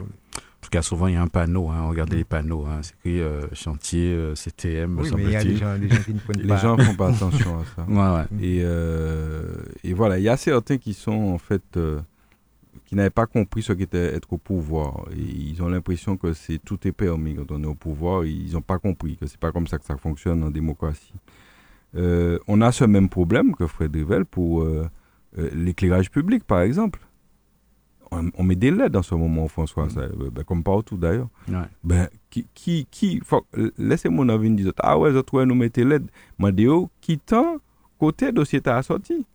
B: En tout cas, souvent, il y a un panneau. Hein, regardez les panneaux. Hein, c'est écrit euh, chantier, euh, CTM.
D: Oui, mais il y a des gens, qui ne pas.
C: les gens ne font pas attention à ça. Ouais, ouais. Et, euh, et, voilà, il y a certains qui sont en fait. qui n'avaient pas compris ce qu'était être au pouvoir. Et ils ont l'impression que c'est tout est permis quand on est au pouvoir. Ils n'ont pas compris que c'est pas comme ça que ça fonctionne en démocratie. on a ce même problème que Fred Rivel pour l'éclairage public, par exemple on, met des LED en ce moment, François, mm. ben, comme partout d'ailleurs. Ben, qui, qui, qui laissez-moi dire, ah ouais, je nous mettez LED. Mais qui tant côté dossier t'a sorti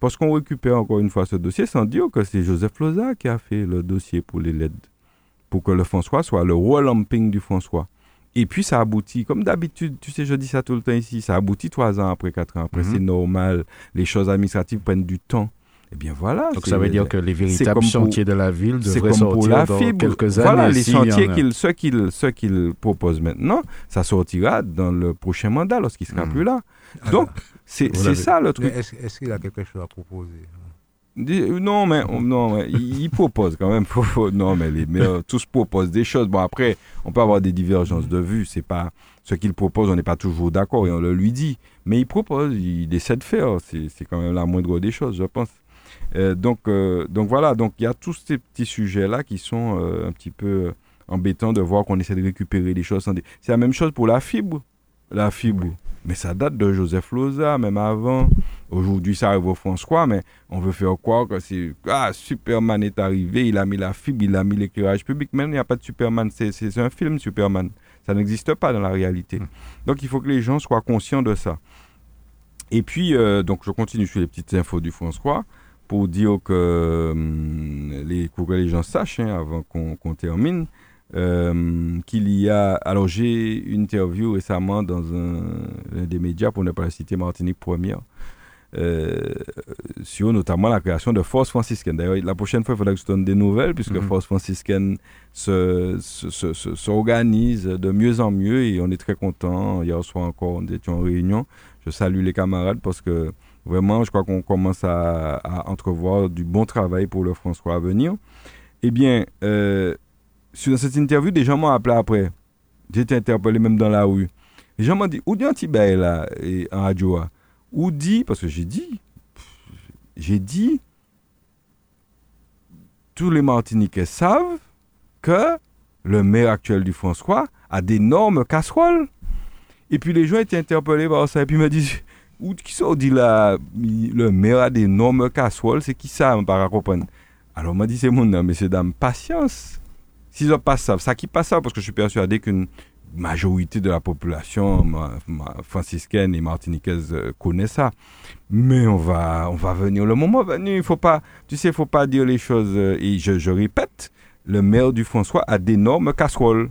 C: Parce qu'on récupère encore une fois ce dossier sans dire que c'est Joseph Loza qui a fait le dossier pour les LED. Pour que le François soit le revamping du François. Et puis ça aboutit, comme d'habitude, tu sais, je dis ça tout le temps ici, ça aboutit trois ans après, quatre ans après, mm-hmm. c'est normal. Les choses administratives prennent du temps. Eh bien voilà.
B: Donc ça veut dire que les véritables chantiers de la ville devraient sortir dans quelques années.
C: Voilà, les chantiers qu'ils, ceux qu'ils, ceux qu'ils proposent maintenant, ça sortira dans le prochain mandat lorsqu'il sera hmm. plus là. Donc c'est, c'est ça le truc.
D: Est-ce, est-ce qu'il a quelque chose à proposer?
C: Non, mais non, il propose quand même. non, mais les maires tous proposent des choses. Bon, après, on peut avoir des divergences de vues. C'est pas ce qu'il propose, on n'est pas toujours d'accord et on le lui dit. Mais il propose, il essaie de faire. C'est, c'est quand même la moindre des choses, je pense. Euh, donc, euh, donc voilà, donc il y a tous ces petits sujets-là qui sont euh, un petit peu embêtants de voir qu'on essaie de récupérer les choses. C'est la même chose pour la fibre. La fibre. Mais ça date de Joseph Loza, même avant. Aujourd'hui, ça arrive au François, mais on veut faire croire que c'est. Ah, Superman est arrivé, il a mis la fibre, il a mis l'éclairage public. Même il n'y a pas de Superman, c'est un film, Superman. Ça n'existe pas dans la réalité. Hmm. Donc il faut que les gens soient conscients de ça. Et puis, donc je continue sur les petites infos du François pour dire que, hum, les, pour que les gens sachent, hein, avant qu'on termine, euh, qu'il y a. Alors, j'ai une interview récemment dans un, des médias, pour ne pas citer Martinique Première, euh, sur notamment la création de Force franciscaine. D'ailleurs, la prochaine fois, il faudra que je donne des nouvelles, puisque mhm. Force franciscaine s'organise se, de mieux en mieux et on est très content. Hier soir encore, on était en réunion. Je salue les camarades parce que Vraiment, je crois qu'on commence à, entrevoir du bon travail pour le François à venir. Eh bien, euh, sur cette interview, des gens m'ont appelé après. J'ai été interpellé même dans la rue. Les gens m'ont dit, où dit un là, en radio Où dit, parce que j'ai dit, j'ai dit, tous les Martiniquais savent que le maire actuel du François a d'énormes casseroles. Et puis les gens étaient interpellés par ça. Et puis ils me disent, ou qui sont dit là, le maire a d'énormes casseroles, c'est qui ça, on pas comprendre. Alors, m'a dit, c'est mon nom, messieurs, dames, patience. S'ils ont pas ça, ça qui passe ça, parce que je suis persuadé qu'une majorité de la population franciscaine et martiniquaise euh, connaît ça. Mais on va, on va venir, le moment venu, il faut pas, tu sais, il faut pas dire les choses, euh, et je, répète, le maire du François a d'énormes casseroles,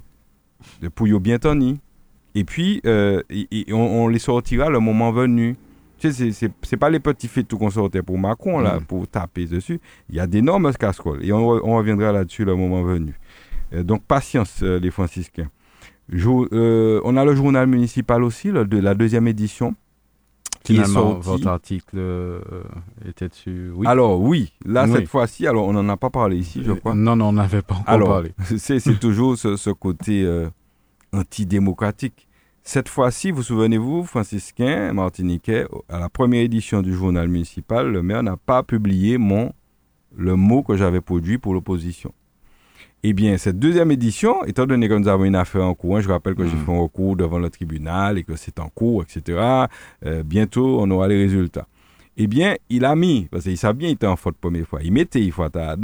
C: de Pouillot bien tonni. Et puis, euh, on, les sortira le moment venu. Tu sais, c'est pas les petits faits tout qu'on sortait pour Macron, là, mm. pour taper dessus. Il y a d'énormes casseroles. Et on, reviendra là-dessus le moment venu. Euh, donc, patience, euh, les franciscains. on a le journal municipal aussi, de la deuxième édition.
B: Qui Finalement, votre article était dessus.
C: Oui. Alors, oui, là, cette fois-ci, alors on n'en a pas parlé ici, je crois.
B: Non, non, on n'avait pas encore alors, parlé.
C: C'est toujours ce, ce côté antidémocratique. Cette fois-ci, vous souvenez-vous, franciscain, martiniquais, à la première édition du journal municipal, le maire n'a pas publié mon, le mot que j'avais produit pour l'opposition. Eh bien, cette deuxième édition, étant donné que nous avons une affaire en cours, hein, je rappelle que j'ai hmm. fait un recours devant le tribunal et que c'est en cours, etc. Euh, bientôt, on aura les résultats. Eh bien, il a mis, parce qu'il savait bien qu'il était en faute première fois, il mettait il faut à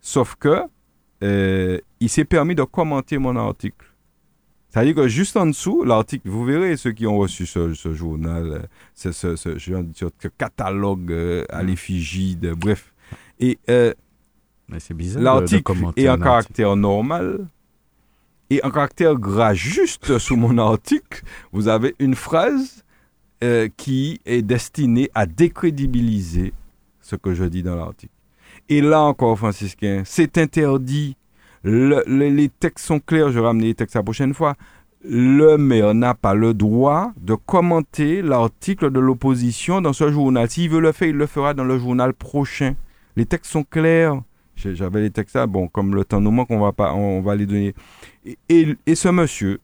C: sauf que euh, il s'est permis de commenter mon article. C'est-à-dire que juste en dessous, l'article, vous verrez ceux qui ont reçu ce, journal, ce, ce, catalogue euh, à l'effigie, de, bref. Et euh. L'article est en caractère normal. Et en caractère gras, juste sous mon article, vous avez une phrase euh, qui est destinée à décrédibiliser ce que je dis dans l'article. Et là encore, franciscain, c'est interdit les textes sont clairs, je vais ramener les textes la prochaine fois. Le maire n'a pas le droit de commenter l'article de l'opposition dans ce journal. S'il veut le faire, il le fera dans le journal prochain. Les textes sont clairs. J'avais les textes là, bon, comme le temps nous manque, on va, pas, on va les donner. Et, ce monsieur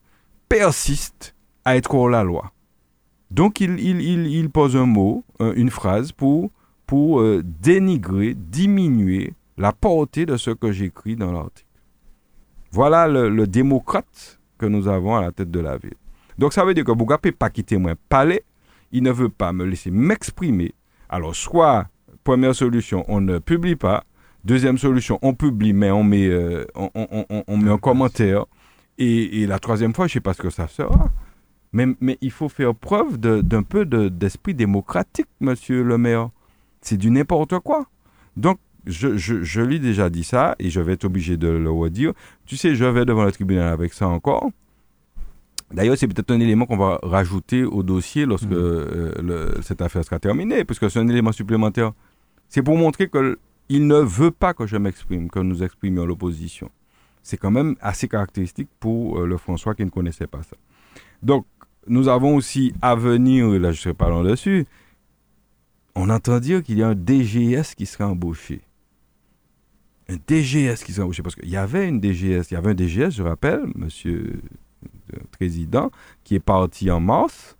C: persiste à être hors la loi. Donc il, il, pose un mot, une phrase pour, pour euh, dénigrer, diminuer la portée de ce que j'écris dans l'article. Voilà le, démocrate que nous avons à la tête de la ville. Donc ça veut dire que Bouga ne peut pas quitter mon palais, il ne veut pas me laisser m'exprimer. Alors soit, première solution, on ne publie pas. Deuxième solution, on publie, mais on met, euh, on, met un commentaire. Et, la troisième fois, je ne sais pas ce que ça sera. Mais, mais il faut faire preuve d'un peu d'esprit démocratique, monsieur le maire. C'est du n'importe quoi. Donc, je, je, je lui ai déjà dit ça et je vais être obligé de le redire. Tu sais, je vais devant le tribunal avec ça encore. D'ailleurs, c'est peut-être un élément qu'on va rajouter au dossier lorsque mmh. euh, cette affaire sera terminée, puisque c'est un élément supplémentaire. C'est pour montrer qu'il ne veut pas que je m'exprime, que nous exprimions l'opposition. C'est quand même assez caractéristique pour euh, le François qui ne connaissait pas ça. Donc, nous avons aussi à venir, là je serai parlant dessus, on entend dire qu'il y a un DGS qui sera embauché. Un DGS qui sera embauché. Parce qu'il y avait une DGS, il y avait un DGS, je rappelle, monsieur le président, qui est parti en mars.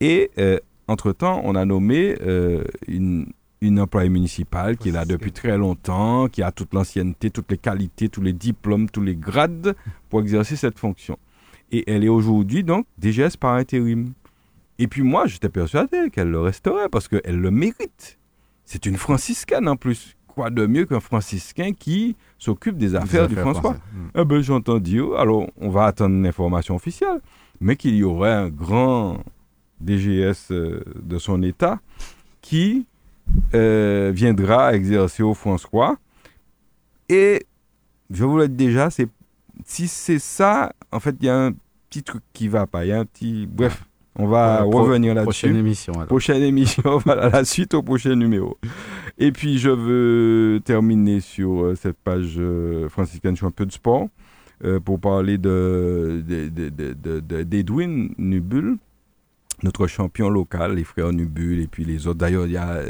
C: Et euh, entre-temps, on a nommé euh, une, une employée municipale qui est là depuis très longtemps, qui a toute l'ancienneté, toutes les qualités, tous les diplômes, tous les grades pour exercer cette fonction. Et elle est aujourd'hui donc DGS par intérim. Et puis moi, j'étais persuadé qu'elle le resterait parce qu'elle le mérite. C'est une franciscaine en plus. Quoi de mieux qu'un franciscain qui s'occupe des affaires, du François Eh ben, j'entends dire, alors on va attendre une information officielle, mais qu'il y aurait un grand DGS euh, de son État qui euh, viendra exercer au François. Et je vous le dis déjà, c'est si c'est ça, en fait, il y a un petit truc qui va pas. Il y a un petit. Bref, on va revenir là-dessus.
B: Prochaine émission.
C: Prochaine émission, voilà, la suite au prochain numéro. Et puis, je veux terminer sur euh, cette page euh, franciscaine un peu de sport euh, pour parler de, d'Edwin Nubul, notre champion local, les frères Nubul et puis les autres. D'ailleurs, il y a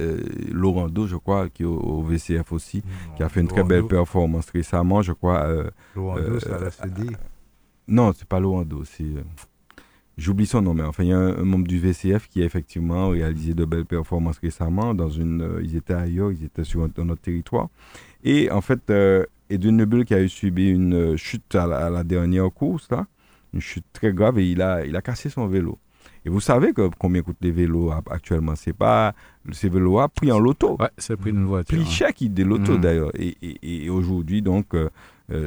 C: Laurent Do, je crois, qui est au, VCF aussi, qui a fait une très belle performance récemment, je crois.
D: Laurent Do, ça l'a cédé.
C: Non, c'est pas Laurent Do, c'est. J'oublie son nom, mais enfin, il y a un, membre du VCF qui a effectivement réalisé de belles performances récemment. Dans une, euh, ils étaient ailleurs, ils étaient sur notre territoire. Et en fait, euh, Edwin qui a eu subi une euh, chute à la, dernière course, là, une chute très grave, et il a, il a cassé son vélo. Et vous savez que combien coûtent les vélos actuellement? C'est pas ces vélos à pris en loto.
B: Ouais, c'est le prix d'une voiture.
C: Plus hein. cher qu'il des lotos mmh. d'ailleurs. Et, et, et aujourd'hui, donc, euh,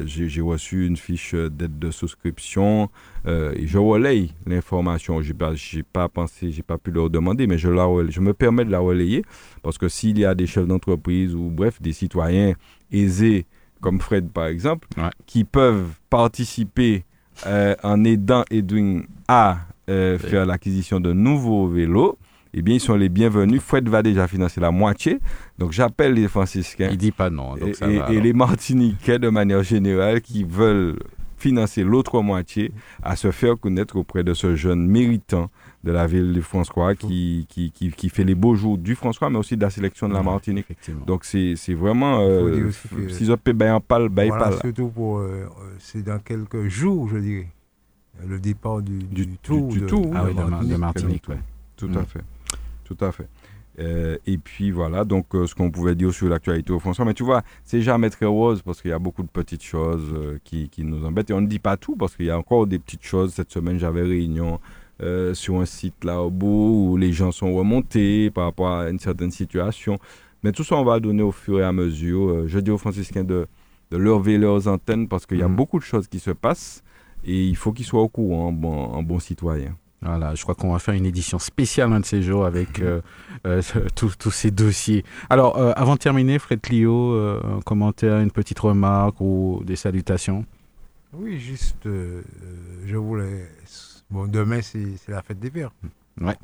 C: j'ai reçu une fiche d'aide de souscription euh, et je relaye l'information. Je n'ai pas, pas pensé, j'ai pas pu leur demander, mais je, la je me permets de la relayer parce que s'il y a des chefs d'entreprise ou bref des citoyens aisés comme Fred par exemple, qui peuvent participer euh, en aidant Edwin à faire l'acquisition de nouveaux vélos, eh bien, ils sont les bienvenus. Fred va déjà financer la moitié. Donc, j'appelle les franciscains.
B: Il dit pas non.
C: et, les martiniquais, de manière générale, qui veulent financer l'autre moitié, à se faire connaître auprès de ce jeune méritant de la ville de François qui, qui, qui, qui, fait les beaux jours du François, mais aussi de la sélection de la Martinique. Donc, c'est vraiment. Euh, si je ben
D: voilà, Surtout pour. Euh, c'est dans quelques jours, je dirais. Le départ du, du, tour,
B: du,
D: de,
B: tour ah de, Martinique.
C: Tout à mm. fait. Tout à fait. Euh, et puis voilà, donc euh, ce qu'on pouvait dire sur l'actualité au François. Mais tu vois, c'est jamais très rose parce qu'il y a beaucoup de petites choses euh, qui, qui, nous embêtent. Et on ne dit pas tout parce qu'il y a encore des petites choses. Cette semaine, j'avais réunion sur un site là au bout où les gens sont remontés par rapport à une certaine situation. Mais tout ça, on va donner au fur et à mesure. je dis aux franciscains de, de lever leurs antennes parce qu'il y a mmh. beaucoup de choses qui se passent et il faut qu'ils soient au courant en bon, en bon citoyen.
B: Voilà, je crois qu'on va faire une édition spéciale un de ces jours avec euh, euh, tous ces dossiers. Alors, euh, avant de terminer, Fred Clio, un commentaire, une petite remarque ou des salutations?
D: Oui, juste, je voulais. Bon, demain, c'est la fête des pères.
B: Ouais.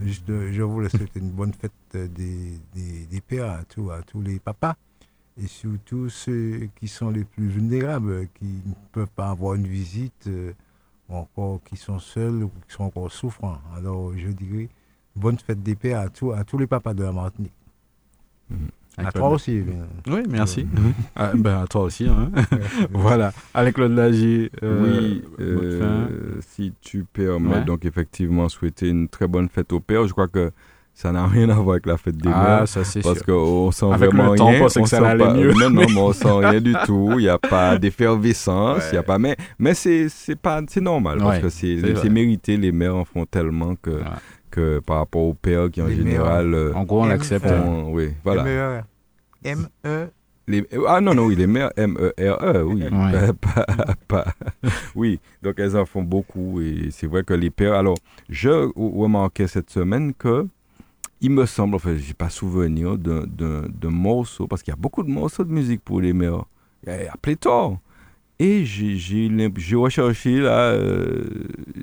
D: Juste, je voulais souhaiter une bonne fête des, des, des pères à, tous à tous les papas et surtout ceux qui sont les plus vulnérables, qui ne peuvent pas avoir une visite encore qui sont seuls ou qui sont encore souffrants. Alors, je dirais, bonne fête des pères à, tous, à tous les papas de la Martinique.
B: Mmh. À toi aussi. Oui, merci. Mmh. Ah, ben, à toi aussi. Hein. voilà. Avec Claude Lagier.
C: Euh, oui, euh, si tu permets, donc effectivement, souhaiter une très bonne fête au père. Je crois que ça n'a rien à voir avec la fête des ah,
B: ça c'est
C: Parce qu'on sent avec vraiment le temps, rien. On
B: que ça allait mieux.
C: Non, non, mais on sent rien du tout. Il n'y a pas d'effervescence. Il y a pas, mais, mais c'est, c'est pas, c'est normal. Parce que c'est, mérité. Les mères en font tellement que, que par rapport au père qui en général.
B: Euh, en gros, on l'accepte.
C: oui, voilà.
D: M-E
C: ah non, non, oui, les mères, M-E-R-E, oui. oui, donc elles en font beaucoup et c'est vrai que les pères. Alors, je remarquais cette semaine que il me semble, enfin, j'ai pas souvenir d'un morceau, parce qu'il y a beaucoup de morceaux de musique pour les mères. Il y a pléthore. Et j'ai recherché là euh,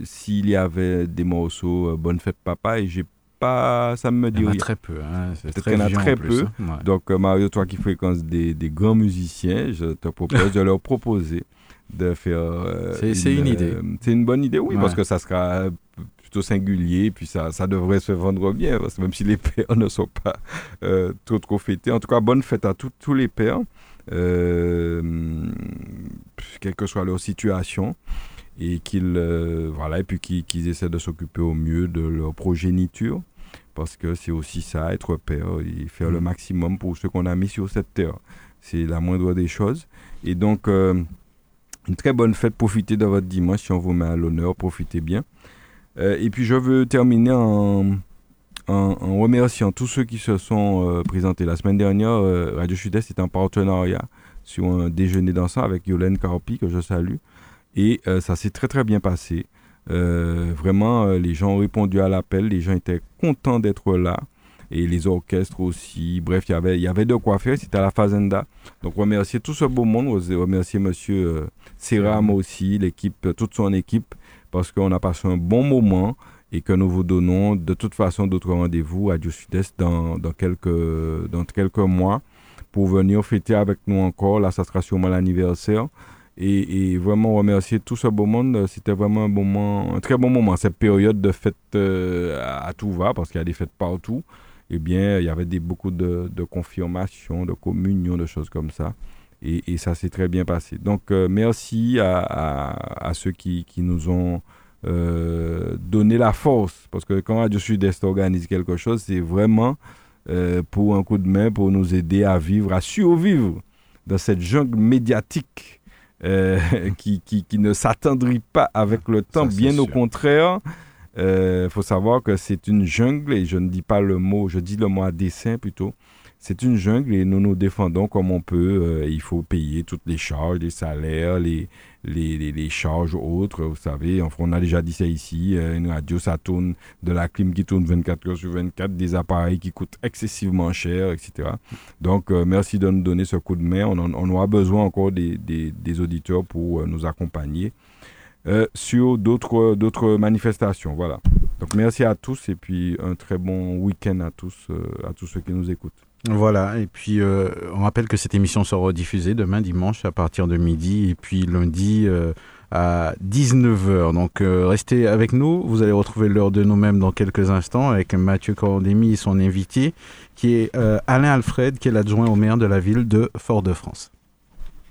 C: s'il y avait des morceaux euh, Bonne fête papa et j'ai pas ça me dit
B: il y en a très peu hein.
C: très, il très peu hein. donc euh, Mario toi qui fréquentes des, des, grands musiciens je te propose de leur proposer de faire
B: c'est une, idée
C: c'est une bonne idée oui parce que ça sera plutôt singulier puis ça, ça devrait se vendre bien parce que même si les pères ne sont pas trop trop fêtés en tout cas bonne fête à tous les pères euh, quelle que soit leur situation, et qu'ils euh, voilà, et puis qu'ils essaient de s'occuper au mieux de leur progéniture, parce que c'est aussi ça, être père, et faire le mm. maximum pour ce qu'on a mis sur cette terre. C'est la moindre des choses. Et donc, euh, une très bonne fête, profitez de votre dimanche, si on vous met à l'honneur, profitez bien. Et puis, je veux terminer en remerciant tous ceux qui se sont euh, présentés. La semaine dernière, euh, Radio Sud-Est était en partenariat sur un déjeuner dansant avec Yolène Carpi, que je salue. Et euh, ça s'est très très bien passé. vraiment, les gens ont répondu à l'appel, les gens étaient contents d'être là. Et les orchestres aussi. Bref, il y avait de quoi faire. C'était à la Fazenda. Donc, remercier tout ce beau monde. Remercier Monsieur Seram aussi, l'équipe, toute son équipe, parce qu'on a passé un bon moment et que nous vous donnons de toute façon d'autres rendez-vous à Dieu Sud-Est dans, quelques, dans quelques mois pour venir fêter avec nous encore. Là, ça sera sûrement l'anniversaire. Et, vraiment remercier tout ce beau monde. C'était vraiment un, moment, un très bon moment. Cette période de fête euh, à, tout va, parce qu'il y a des fêtes partout, eh bien, il y avait beaucoup de, de confirmations, de communions, de choses comme ça. Et, ça s'est très bien passé. Donc, euh, merci à, à, à, ceux qui, qui nous ont euh, donner la force. Parce que quand Radio Sud-Est organise quelque chose, c'est vraiment euh, pour un coup de main, pour nous aider à vivre, à survivre dans cette jungle médiatique qui, qui, qui, ne s'attendrit pas avec le temps. Bien au contraire, il faut savoir que c'est une jungle, et je ne dis pas le mot, je dis le mot à dessein plutôt. C'est une jungle et nous nous défendons comme on peut. il faut payer toutes les charges, les salaires, les, les, charges autres. Vous savez, on a déjà dit ça ici, euh, une radio, ça tourne de la clim qui tourne 24 heures sur 24, des appareils qui coûtent excessivement cher, etc. Donc, euh, merci de nous donner ce coup de main. On, on aura besoin encore des, des, auditeurs pour euh, nous accompagner sur d'autres, d'autres manifestations. Voilà. Donc, merci à tous et puis un très bon week-end à tous, à tous ceux qui nous écoutent.
B: Voilà, et puis euh, on rappelle que cette émission sera diffusée demain dimanche à partir de midi et puis lundi euh, à 19h. Donc euh, restez avec nous, vous allez retrouver l'heure de nous-mêmes dans quelques instants avec Mathieu Corondémy et son invité qui est Alain Alfred qui est l'adjoint au maire de la ville de Fort-de-France.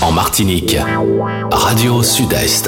G: En Martinique, Radio Sud-Est.